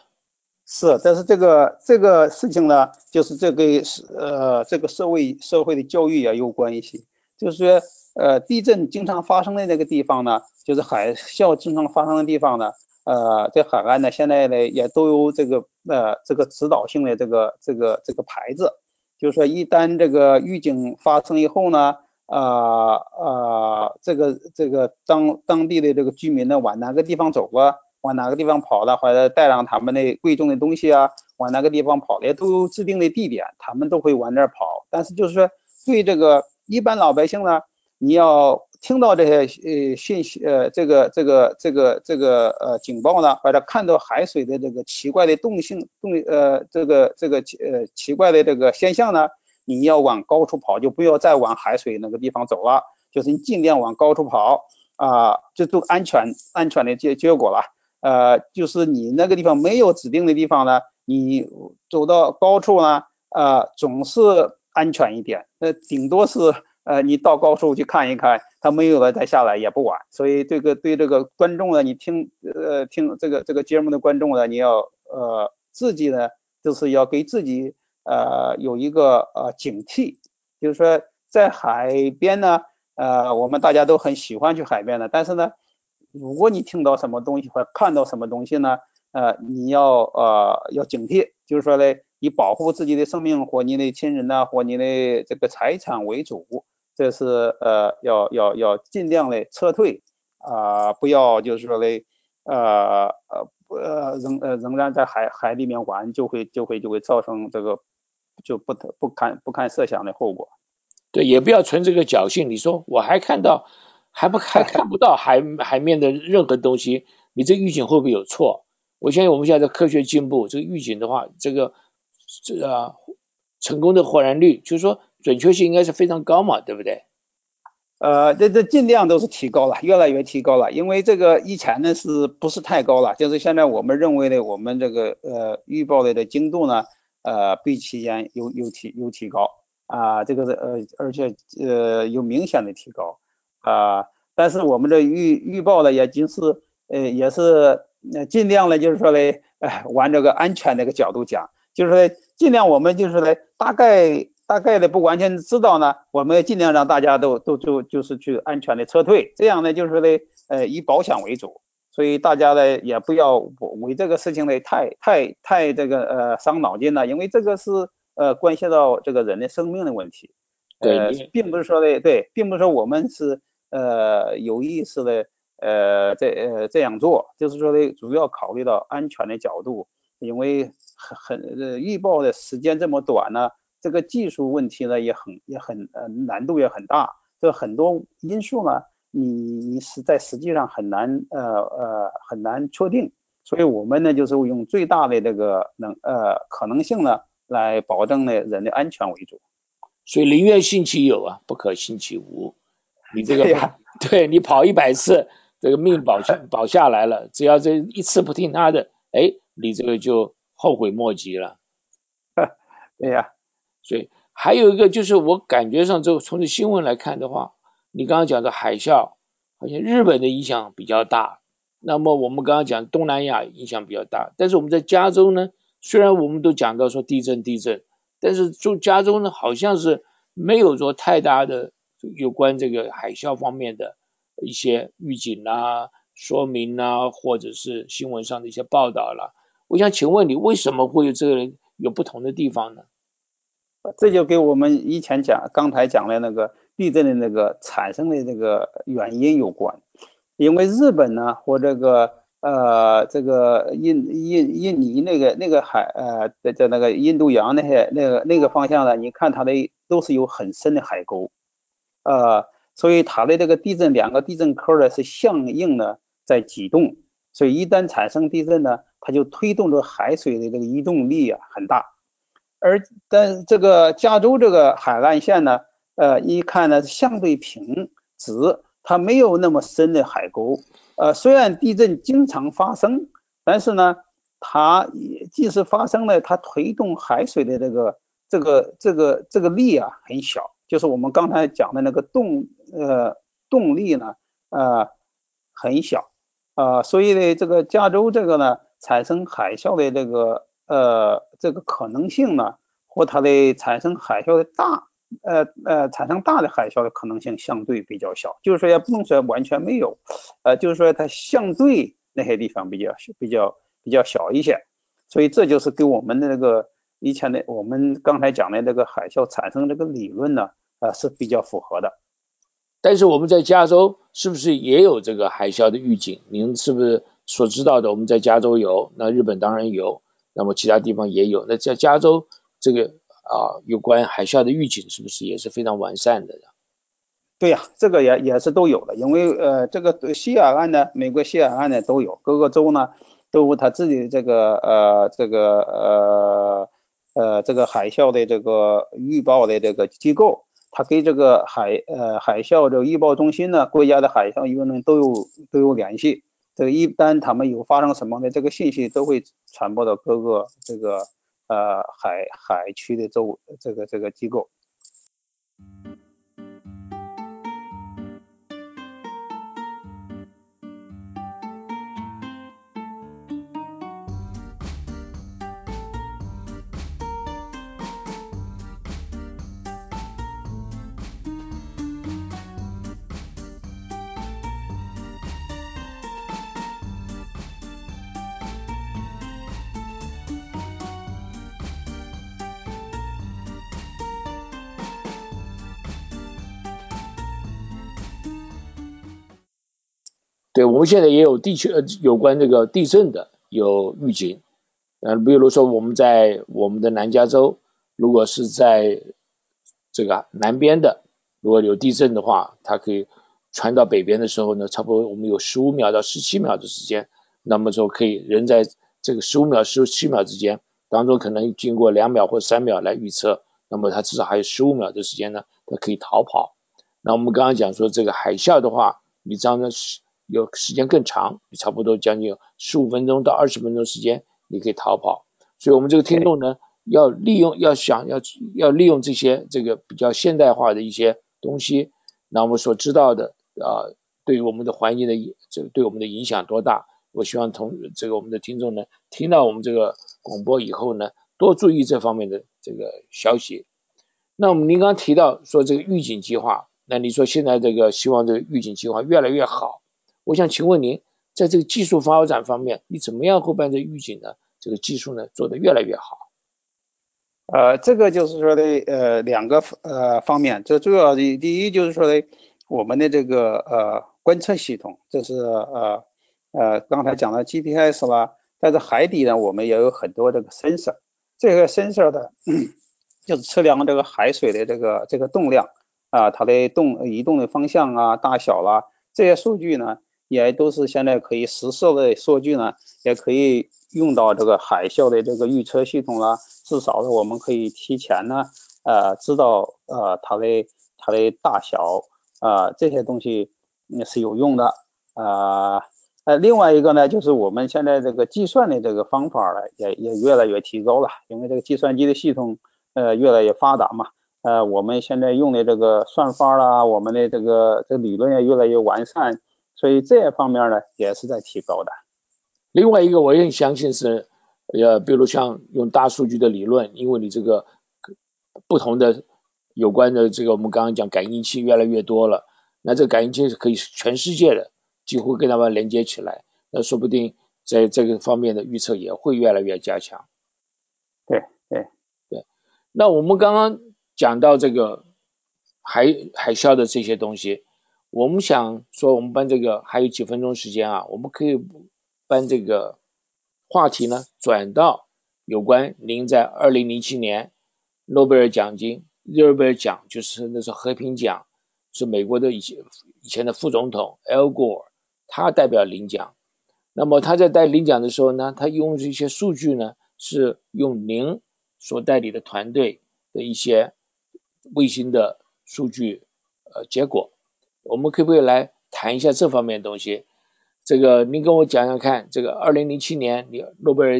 是，但是这个这个事情呢，就是这个是呃，这个社会社会的教育也有关系。就是说，呃，地震经常发生的那个地方呢，就是海啸经常发生的地方呢，呃，在海岸呢，现在呢也都有这个呃这个指导性的这个这个这个牌子，就是说一旦这个预警发生以后呢，啊啊，这个这个当当地的这个居民呢往哪个地方走啊？往哪个地方跑的，或者带上他们的贵重的东西啊，往哪个地方跑的，都有指定的地点，他们都会往那儿跑。但是就是说，对这个一般老百姓呢，你要听到这些呃信息，呃这个这个这个这个呃警报呢，或者看到海水的这个奇怪的动性动呃这个这个呃奇怪的这个现象呢，你要往高处跑，就不要再往海水那个地方走了，就是你尽量往高处跑啊，这都安全安全的结结果了。呃，就是你那个地方没有指定的地方呢，你走到高处呢，呃，总是安全一点。那顶多是呃，你到高处去看一看，它没有了再下来也不晚。所以这个对这个观众呢，你听呃听这个这个节目的观众呢，你要呃自己呢，就是要给自己呃有一个呃警惕，就是说在海边呢，呃，我们大家都很喜欢去海边的，但是呢。如果你听到什么东西或看到什么东西呢？呃，你要呃要警惕，就是说呢，以保护自己的生命或你的亲人呐，或你的这个财产为主，这是呃要要要尽量的撤退啊，不要就是说嘞呃呃呃仍呃仍然在海海里面玩，就会就会就会造成这个就不不堪不堪设想的后果。对，也不要存这个侥幸。你说我还看到。还不还 看不到海海面的任何东西，你这预警会不会有错？我相信我们现在科学进步，这个预警的话，这个这啊成功的获燃率，就是说准确性应该是非常高嘛，对不对？呃，这这尽量都是提高了，越来越提高了，因为这个以前呢是不是太高了？就是现在我们认为的，我们这个呃预报的的精度呢，呃比期间有有提有提高啊，这个是呃而且呃有明显的提高。啊，但是我们这预预报呢也就是呃也是尽量呢，就是说嘞，哎，往这个安全这个角度讲，就是说尽量我们就是嘞，大概大概的不完全知道呢，我们尽量让大家都都就就是去安全的撤退，这样呢就是嘞，呃以保险为主，所以大家呢也不要为这个事情呢太太太这个呃伤脑筋了，因为这个是呃关系到这个人的生命的问题，呃，并不是说的对，并不是说我们是。呃，有意识的，呃，这呃这样做，就是说呢，主要考虑到安全的角度，因为很很预报的时间这么短呢，这个技术问题呢也很也很呃难度也很大，这很多因素呢，你你是在实际上很难呃呃很难确定，所以我们呢就是用最大的这个能呃可能性呢来保证呢人的安全为主，所以宁愿信其有啊，不可信其无。你这个对 你跑一百次，这个命保下保下来了。只要这一次不听他的，哎，你这个就后悔莫及了。对呀，所以还有一个就是我感觉上，就从这新闻来看的话，你刚刚讲的海啸，好像日本的影响比较大。那么我们刚刚讲东南亚影响比较大，但是我们在加州呢，虽然我们都讲到说地震地震，但是就加州呢，好像是没有说太大的有关这个海啸方面的一些预警啊、说明啊，或者是新闻上的一些报道了。我想请问你，为什么会有这个有不同的地方呢？这就跟我们以前讲刚才讲的那个地震的那个产生的那个原因有关，因为日本呢和这个呃这个印印印尼那个那个海呃在在那个印度洋那些那个那个方向呢，你看它的都是有很深的海沟，呃，所以它的这个地震两个地震坑呢是相应的在挤动，所以一旦产生地震呢，它就推动着海水的这个移动力啊很大。而但这个加州这个海岸线呢，呃，一看呢相对平直，它没有那么深的海沟。呃，虽然地震经常发生，但是呢，它即使发生了，它推动海水的这个这个这个这个力啊很小，就是我们刚才讲的那个动呃动力呢呃很小啊，所以呢，这个加州这个呢产生海啸的这个。呃，这个可能性呢，和它的产生海啸的大，呃呃，产生大的海啸的可能性相对比较小，就是说也不能说完全没有，呃，就是说它相对那些地方比较比较比较小一些，所以这就是给我们的那个以前的我们刚才讲的这个海啸产生这个理论呢，呃是比较符合的。但是我们在加州是不是也有这个海啸的预警？您是不是所知道的？我们在加州有，那日本当然有。那么其他地方也有，那在加州这个啊，有关海啸的预警是不是也是非常完善的？对呀，这个也也是都有的，因为呃，这个西海岸呢，美国西海岸呢都有，各个州呢都有他自己的这个呃这个呃呃这个海啸的这个预报的这个机构，它跟这个海呃海啸这个预报中心呢，国家的海啸预报呢都有都有联系。这个一旦他们有发生什么的，这个信息都会传播到各个这个呃海海区的周这个这个机构。对，我们现在也有地区呃有关这个地震的有预警，呃，比如说我们在我们的南加州，如果是在这个南边的，如果有地震的话，它可以传到北边的时候呢，差不多我们有十五秒到十七秒的时间，那么就可以人在这个十五秒十七秒之间当中，可能经过两秒或三秒来预测，那么它至少还有十五秒的时间呢，它可以逃跑。那我们刚刚讲说这个海啸的话，你这样的是。有时间更长，差不多将近十五分钟到二十分钟时间，你可以逃跑。所以，我们这个听众呢，要利用，要想要要利用这些这个比较现代化的一些东西，那我们所知道的啊，对于我们的环境的这个对我们的影响多大？我希望同这个我们的听众呢，听到我们这个广播以后呢，多注意这方面的这个消息。那我们您刚提到说这个预警计划，那你说现在这个希望这个预警计划越来越好。我想请问您，在这个技术发展方面，你怎么样会把这预警呢？这个技术呢做得越来越好？呃，这个就是说的，呃，两个呃方面，这主要的第一就是说的，我们的这个呃观测系统，这是呃呃刚才讲的 GPS 啦，但是海底呢，我们也有很多这个 sensor，这个 sensor 的，就是测量这个海水的这个这个动量啊，它的动移动的方向啊，大小啦，这些数据呢。也都是现在可以实测的数据呢，也可以用到这个海啸的这个预测系统了。至少是我们可以提前呢，呃，知道呃它的它的大小啊这些东西是有用的啊。呃，另外一个呢，就是我们现在这个计算的这个方法呢，也也越来越提高了，因为这个计算机的系统呃越来越发达嘛。呃，我们现在用的这个算法啦，我们的这个这理论也越来越完善。所以这方面呢也是在提高的。另外一个我也相信是，呃，比如像用大数据的理论，因为你这个不同的有关的这个我们刚刚讲感应器越来越多了，那这个感应器是可以全世界的几乎跟他们连接起来，那说不定在这个方面的预测也会越来越加强。对对对，那我们刚刚讲到这个海海啸的这些东西，我们想说我们班这个还有几分钟时间啊，我们可以搬这个话题呢转到有关您在二零零七年诺贝尔奖金。诺贝尔奖就是那是和平奖，是美国的以前以前的副总统 Al Gore，他代表领奖。那么他在带领奖的时候呢，他用这些数据呢，是用您所代理的团队的一些卫星的数据呃结果。我们可不可以来谈一下这方面东西？这个您跟我讲讲看，这个二零零七年你诺贝尔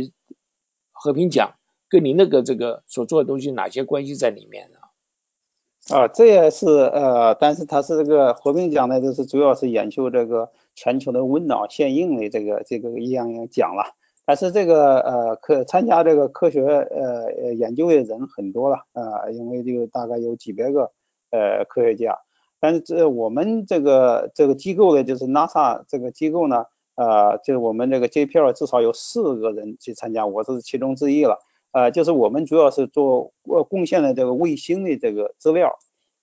和平奖跟您那个这个所做的东西哪些关系在里面呢？啊，这也是呃，但是它是这个和平奖呢，就是主要是研究这个全球的温暖效应的这个这个一样样奖了。但是这个呃科参加这个科学呃研究的人很多了啊，因为就大概有几百个呃科学家。但是这我们这个这个机构呢，就是 NASA 这个机构呢，呃，就是我们这个 JPL 至少有四个人去参加，我是其中之一了。呃，就是我们主要是做呃贡献的这个卫星的这个资料，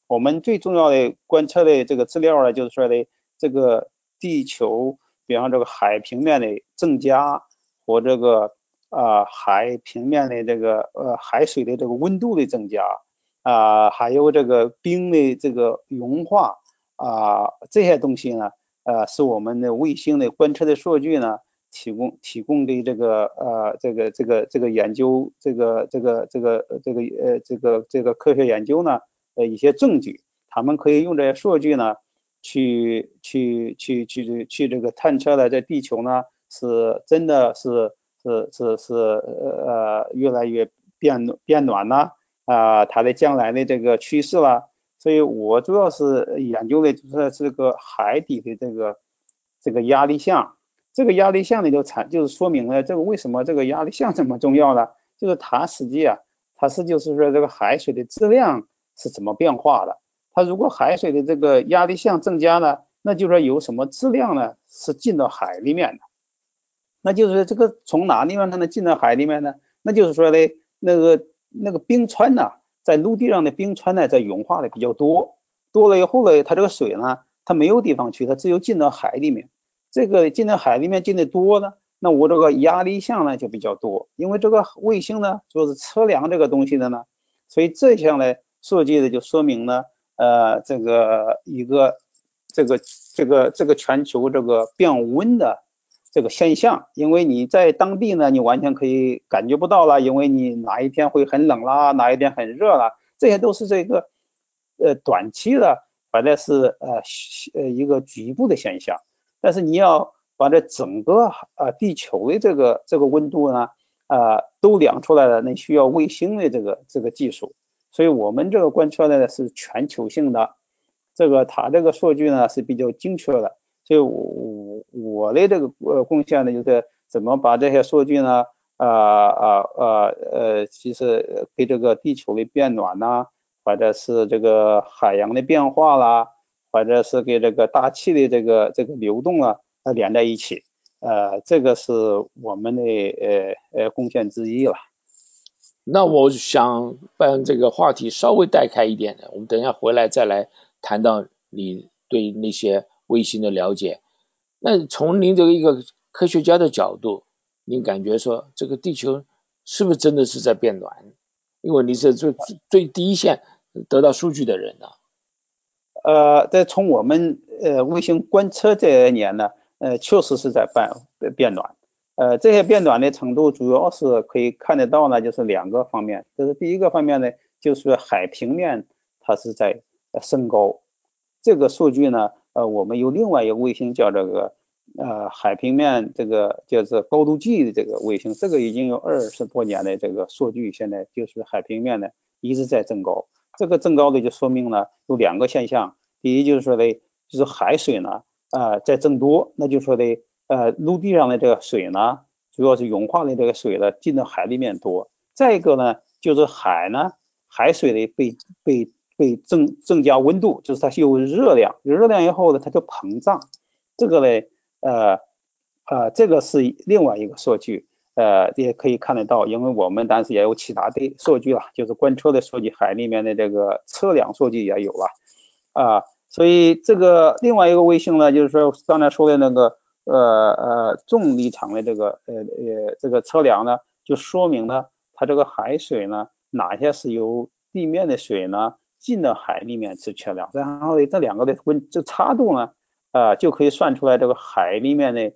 我们最重要的观测的这个资料呢，就是说的这个地球，比方这个海平面的增加和这个啊海平面的这个呃海水的这个温度的增加啊，还有这个冰的这个融化啊这些东西呢，呃是我们的卫星的观测的数据呢。提供提供的这个呃这个这个这个研究这个这个这个这个呃这个这个科学研究呢呃一些证据，他们可以用这些数据呢去去去去去这个探测了这地球呢是真的是是是是呃越来越变变暖了啊它的将来的这个趋势了，所以我主要是研究的就是这个海底的这个这个压力项。这个压力项呢，就产就是说明了这个为什么这个压力项这么重要呢？就是它实际啊，它是就是说这个海水的质量是怎么变化的。它如果海水的这个压力项增加了，那就说有什么质量呢？是进到海里面的。那就是说这个从哪地方它能进到海里面呢？那就是说呢，那个那个冰川呢，在陆地上的冰川呢，在融化的比较多，多了以后呢，它这个水呢，它没有地方去，它只有进到海里面。这个进到海里面进的多呢，那我这个压力项呢就比较多，因为这个卫星呢就是测量这个东西的呢，所以这项呢数据呢就说明呢，呃，这个一个这个这个这个全球这个变温的这个现象，因为你在当地呢你完全可以感觉不到了，因为你哪一天会很冷啦，哪一天很热啦，这些都是这个呃短期的反正是呃呃一个局部的现象。但是你要把这整个啊地球的这个这个温度呢，啊都量出来了，那需要卫星的这个这个技术，所以我们这个观测呢是全球性的，这个它这个数据呢是比较精确的，所以我我的这个呃贡献呢就是怎么把这些数据呢，啊啊啊呃，其实给这个地球的变暖呐，或者是这个海洋的变化啦。或者是给这个大气的这个这个流动啊，它连在一起，呃，这个是我们的呃呃贡献之一了。那我想把这个话题稍微带开一点的，我们等一下回来再来谈到你对那些卫星的了解。那从您这个一个科学家的角度，您感觉说这个地球是不是真的是在变暖？因为你是最最第一线得到数据的人呢。呃，在从我们呃卫星观测这一年呢，呃，确实是在变变暖。呃，这些变暖的程度主要是可以看得到呢，就是两个方面。就是第一个方面呢，就是海平面它是在升高。这个数据呢，呃，我们有另外一个卫星叫这个呃海平面这个就是高度计的这个卫星，这个已经有二十多年的这个数据，现在就是海平面呢一直在增高。这个增高的就说明了有两个现象，第一就是说的，就是海水呢，啊在增多，那就说的，呃陆地上的这个水呢，主要是融化的这个水呢进到海里面多。再一个呢，就是海呢，海水的被被会增增加温度，就是它是有热量，有热量以后呢，它就膨胀。这个呢，呃呃，这个是另外一个数据，呃，也可以看得到，因为我们当时也有其他的数据了，就是观测的数据，海里面的这个测量数据也有了啊。所以这个另外一个卫星呢，就是说刚才说的那个呃呃重力场的这个呃呃这个测量呢，就说明呢，它这个海水呢，哪些是由地面的水呢进到海里面去测量，然后呢这两个的温这差度呢，啊就可以算出来这个海里面的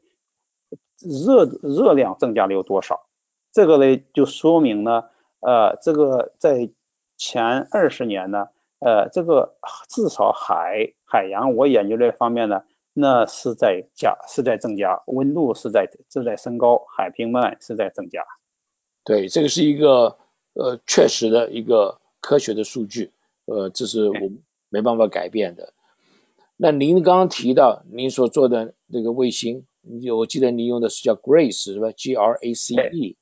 热热量增加了有多少。这个呢就说明呢，呃这个在前二十年呢。呃，这个至少海海洋，我研究这方面呢，那是在加，是在增加，温度是在是在升高，海平面是在增加。对，这个是一个呃确实的一个科学的数据，呃，这是我没办法改变的。那您刚刚提到您所做的那个卫星，我记得您用的是叫 Grace 是吧？G R A C E。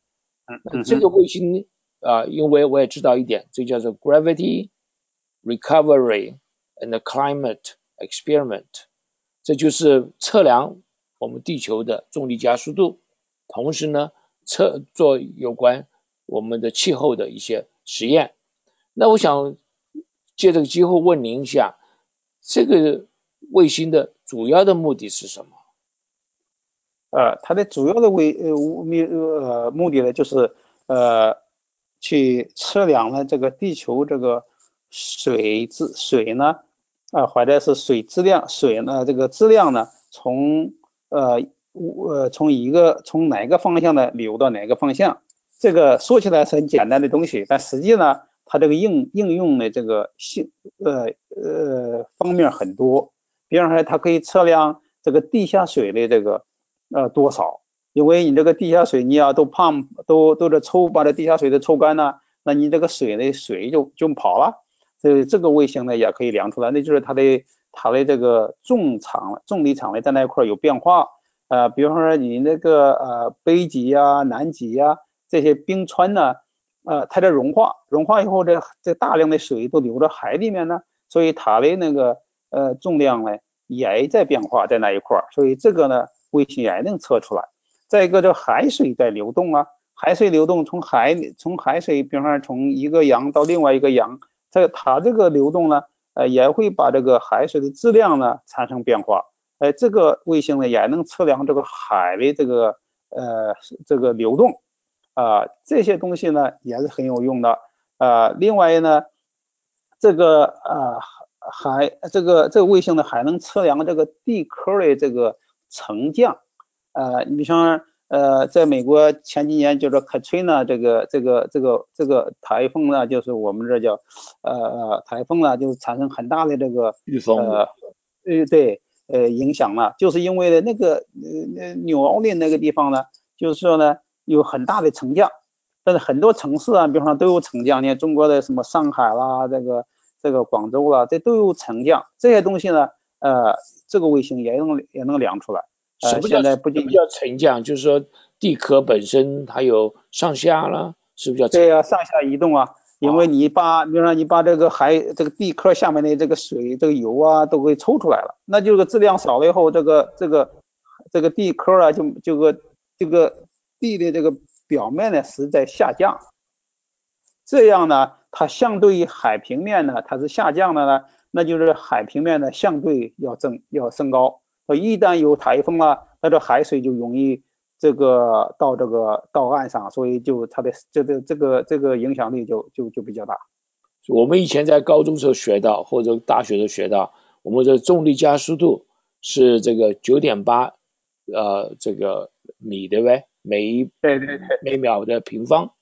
嗯。这个卫星啊，因为我也知道一点，这叫做 Gravity。Recovery and climate experiment，这就是测量我们地球的重力加速度，同时呢，测做有关我们的气候的一些实验。那我想借这个机会问您一下，这个卫星的主要的目的是什么？呃，它的主要的为呃目呃目的呢，就是呃去测量了这个地球这个。水质水呢，啊，或者是水质量，水呢这个质量呢，从呃呃从一个从哪个方向呢流到哪个方向？这个说起来是很简单的东西，但实际呢，它这个应应用的这个性呃呃方面很多。比方说，它可以测量这个地下水的这个呃多少，因为你这个地下水你要都胖都都得抽把这地下水都抽干了，那你这个水的水就就跑了。这这个卫星呢也可以量出来，那就是它的它的这个重场重力场呢在那一块有变化，呃，比方说你那个呃北极呀、南极呀这些冰川呢，呃，它在融化，融化以后这这大量的水都流到海里面呢，所以它的那个呃重量呢也在变化在那一块，所以这个呢卫星也能测出来。再一个，这海水在流动啊，海水流动从海从海水，比方说从一个洋到另外一个洋。这它这个流动呢，呃，也会把这个海水的质量呢产生变化。哎，这个卫星呢也能测量这个海的这个呃这个流动啊，这些东西呢也是很有用的啊。另外呢，这个啊还这个这个卫星呢还能测量这个地壳的这个沉降啊，你像。呃，在美国前几年就是 Katrina 这个这个这个这个台风呢，就是我们这叫呃台风呢，就是产生很大的这个呃呃对呃影响了，就是因为那个呃纽奥良那个地方呢，就是说呢有很大的沉降，但是很多城市啊，比方说都有沉降，你看中国的什么上海啦，这个这个广州啦，这都有沉降，这些东西呢，呃，这个卫星也能也能量出来。什么叫不仅叫沉降？就是说地壳本身它有上下啦，是不是叫？对呀，上下移动啊。因为你把，比如说你把这个海这个地壳下面的这个水、这个油啊，都给抽出来了，那就是质量少了以后，这个这个这个地壳啊，就这个这个地的这个表面呢是在下降。这样呢，它相对于海平面呢，它是下降的呢，那就是海平面呢相对要增要升高。一旦有台风了，那这海水就容易这个到这个到岸上，所以就它的这个这个这个影响力就就就比较大。我们以前在高中时候学到，或者大学时候学到，我们的重力加速度是这个九点八呃这个米对不对？每对对对每秒的平方。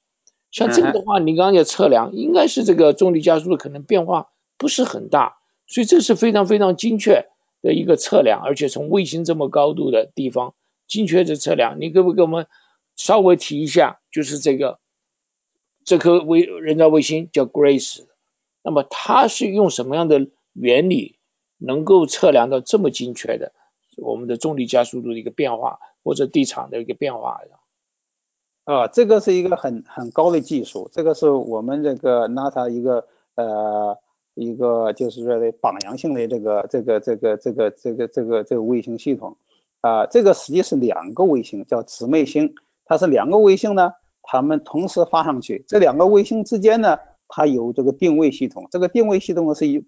像这个的话，你刚刚也测量，应该是这个重力加速度可能变化不是很大，所以这是非常非常精确。的一个测量，而且从卫星这么高度的地方精确的测量，你可不可以给我们稍微提一下？就是这个这颗卫人造卫星叫 Grace，那么它是用什么样的原理能够测量到这么精确的我们的重力加速度的一个变化或者地场的一个变化？啊，这个是一个很很高的技术，这个是我们这个 NASA 一个呃一个就是说的榜样性的这个这个这个这个这个这个这个卫星系统啊，这个实际是两个卫星，叫姊妹星，它是两个卫星呢，它们同时发上去，这两个卫星之间呢，它有这个定位系统，这个定位系统呢是一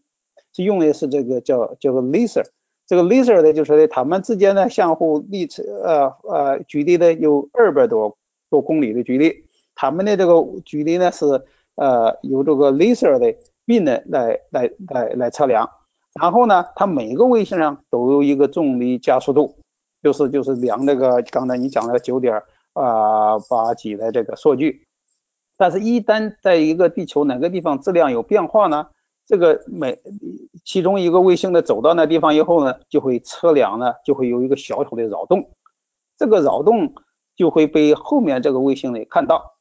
是用的是这个叫叫做 laser。这个 laser 呢，就是它们之间呢相互离呃呃距离呢有二百多多公里的距离，它们的这个距离呢是呃由这个 laser 的并呢来来来来测量，然后呢，它每个卫星上都有一个重力加速度，就是就是量那个刚才你讲的九点啊八几的这个数据，但是一旦在一个地球哪个地方质量有变化呢？这个每其中一个卫星的走到那地方以后呢，就会测量呢，就会有一个小小的扰动，这个扰动就会被后面这个卫星呢看到，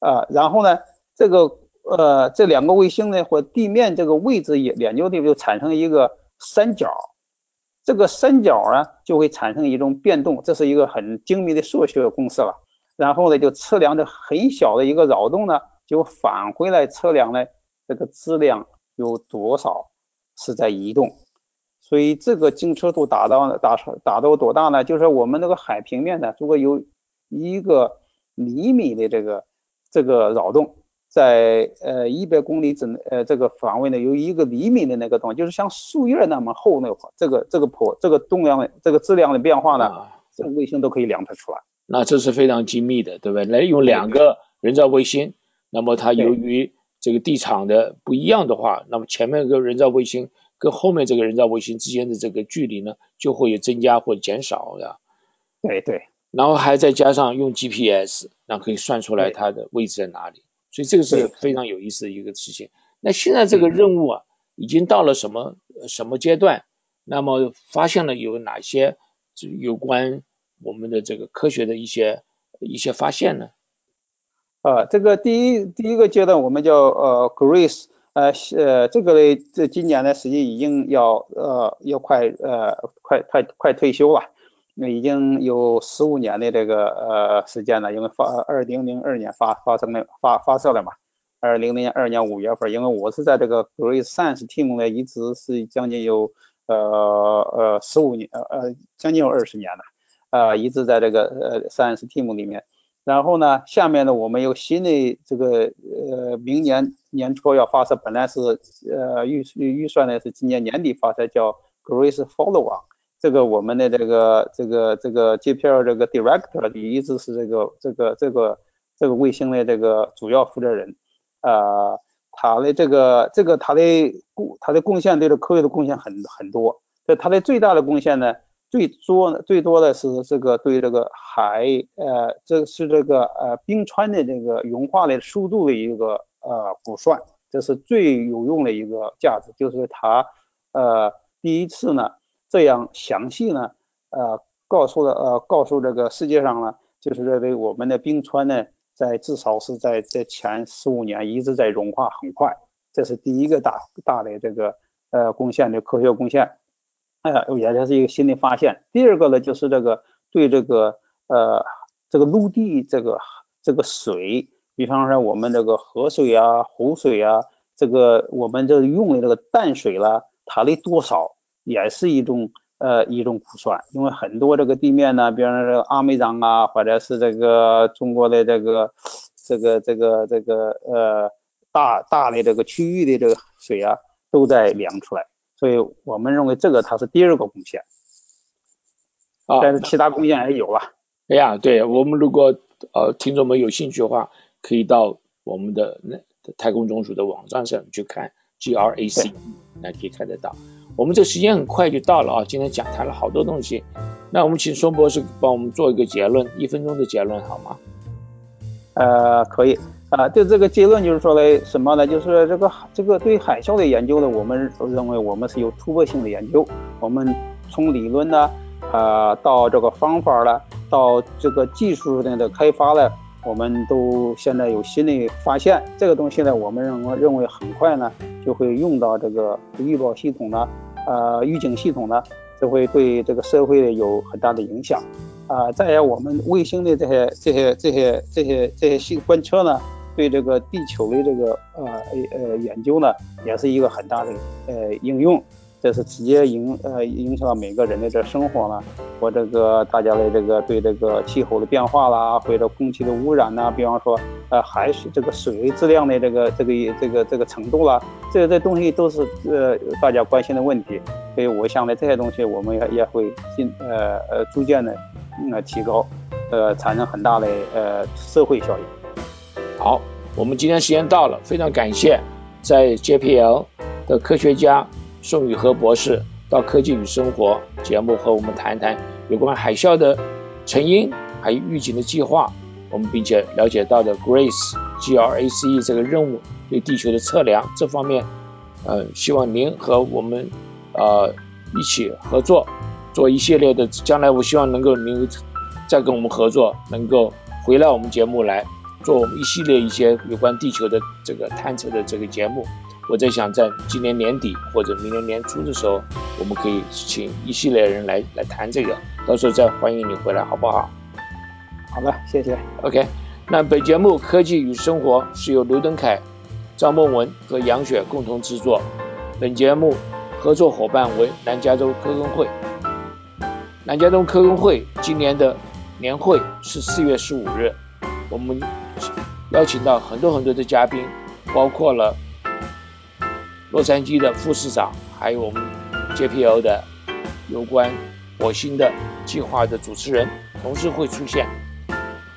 啊，然后呢，这个呃这两个卫星呢或地面这个位置也研究的就产生一个三角，这个三角呢就会产生一种变动，这是一个很精密的数学公式了，然后呢就测量的很小的一个扰动呢，就返回来测量呢这个质量。有多少是在移动？所以这个精确度达到达达到多大呢？就是我们那个海平面呢，如果有一个厘米的这个这个扰动，在呃一百公里之呃这个范围内有一个厘米的那个洞，就是像树叶那么厚那块，这个这个坡这个动量的这个质量的变化呢，这个卫星都可以量得出来。那这是非常精密的，对不对？来用两个人造卫星，那么它由于这个地场的不一样的话，那么前面一个人造卫星跟后面这个人造卫星之间的这个距离呢，就会有增加或减少的。对对，然后还再加上用 GPS，那可以算出来它的位置在哪里。所以这个是非常有意思的一个事情。那现在这个任务啊，已经到了什么什么阶段？那么发现了有哪些有关我们的这个科学的一些一些发现呢？呃，这个第一第一个阶段我们叫呃 Grace，呃呃这个呢，这今年呢实际已经要呃要快呃快快快退休了，那已经有十五年的这个呃时间了，因为发二零零二年发发生的发发射了嘛，二零零二年五月份，因为我是在这个 Grace Science Team 呢，一直是将近有呃呃十五年呃将近有二十年了，啊一直在这个呃 Science Team 里面。然后呢，下面呢，我们有新的这个呃，明年年初要发射，本来是呃预预预算呢是今年年底发射，叫 Grace Follow On。这个我们的这个这个这个 JPL 这个 Director 一直是这个这个这个这个卫星的这个主要负责人，啊，他的这个这个他的贡他的贡献对这科学的贡献很很多，这他的最大的贡献呢。最多呢最多的是这个对这个海呃，这是这个呃冰川的这个融化的速度的一个呃估算，这是最有用的一个价值，就是它呃第一次呢这样详细呢呃告诉了呃告诉这个世界上呢，就是认为我们的冰川呢在至少是在这前十五年一直在融化很快，这是第一个大大的这个呃贡献的科学贡献。哎呀，也这是一个新的发现。第二个呢，就是这个对这个呃这个陆地这个这个水，比方说我们这个河水啊、湖水啊，这个我们这用的这个淡水啦，它的多少也是一种呃一种估算。因为很多这个地面呢，比方说阿美长啊，或者是这个中国的这个这个这个这个呃大大的这个区域的这个水啊，都在量出来。所以我们认为这个它是第二个贡献，啊，但是其他贡献也有啊。哎呀，对我们如果呃听众们有兴趣的话，可以到我们的那太空总署的网站上去看 GRAC，那可以看得到。我们这时间很快就到了啊，今天讲谈了好多东西，那我们请孙博士帮我们做一个结论，一分钟的结论好吗？呃，可以。啊，对这个结论就是说嘞，什么呢？就是这个这个对海啸的研究呢，我们认为我们是有突破性的研究。我们从理论呢，啊，到这个方法了，到这个技术的的开发了，我们都现在有新的发现。这个东西呢，我们认为认为很快呢就会用到这个预报系统呢，呃，预警系统呢，就会对这个社会有很大的影响。啊，再有我们卫星的这些这些这些这些这些信观测呢。对这个地球的这个呃呃研究呢，也是一个很大的呃应用。这是直接影呃影响到每个人的这生活了，或这个大家的这个对这个气候的变化啦，或者空气的污染呐，比方说呃海水这个水质量的这个这个这个这个程度啦，这这东西都是呃大家关心的问题，所以我想呢这些东西我们也也会进呃呃逐渐的呃提高，呃产生很大的呃社会效应。好，我们今天时间到了，非常感谢在 JPL 的科学家。宋宇和博士到《科技与生活》节目和我们谈谈有关海啸的成因，还有预警的计划。我们并且了解到的 GRACE G R A C E 这个任务对地球的测量这方面，呃，希望您和我们呃一起合作，做一系列的。将来我希望能够您再跟我们合作，能够回来我们节目来做我们一系列一些有关地球的这个探测的这个节目。我在想，在今年年底或者明年年初的时候，我们可以请一系列人来来谈这个，到时候再欢迎你回来，好不好？好的，谢谢。OK，那本节目《科技与生活》是由刘登凯、张梦文和杨雪共同制作，本节目合作伙伴为南加州科工会。南加州科工会今年的年会是四月十五日，我们邀请到很多很多的嘉宾，包括了。洛杉矶的副市长，还有我们 JPL 的有关火星的计划的主持人，同时会出现。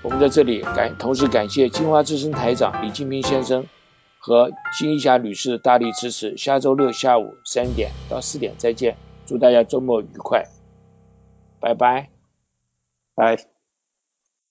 我们在这里感，同时感谢金华之声台长李金平先生和金一霞女士的大力支持。下周六下午三点到四点再见，祝大家周末愉快，拜拜，拜。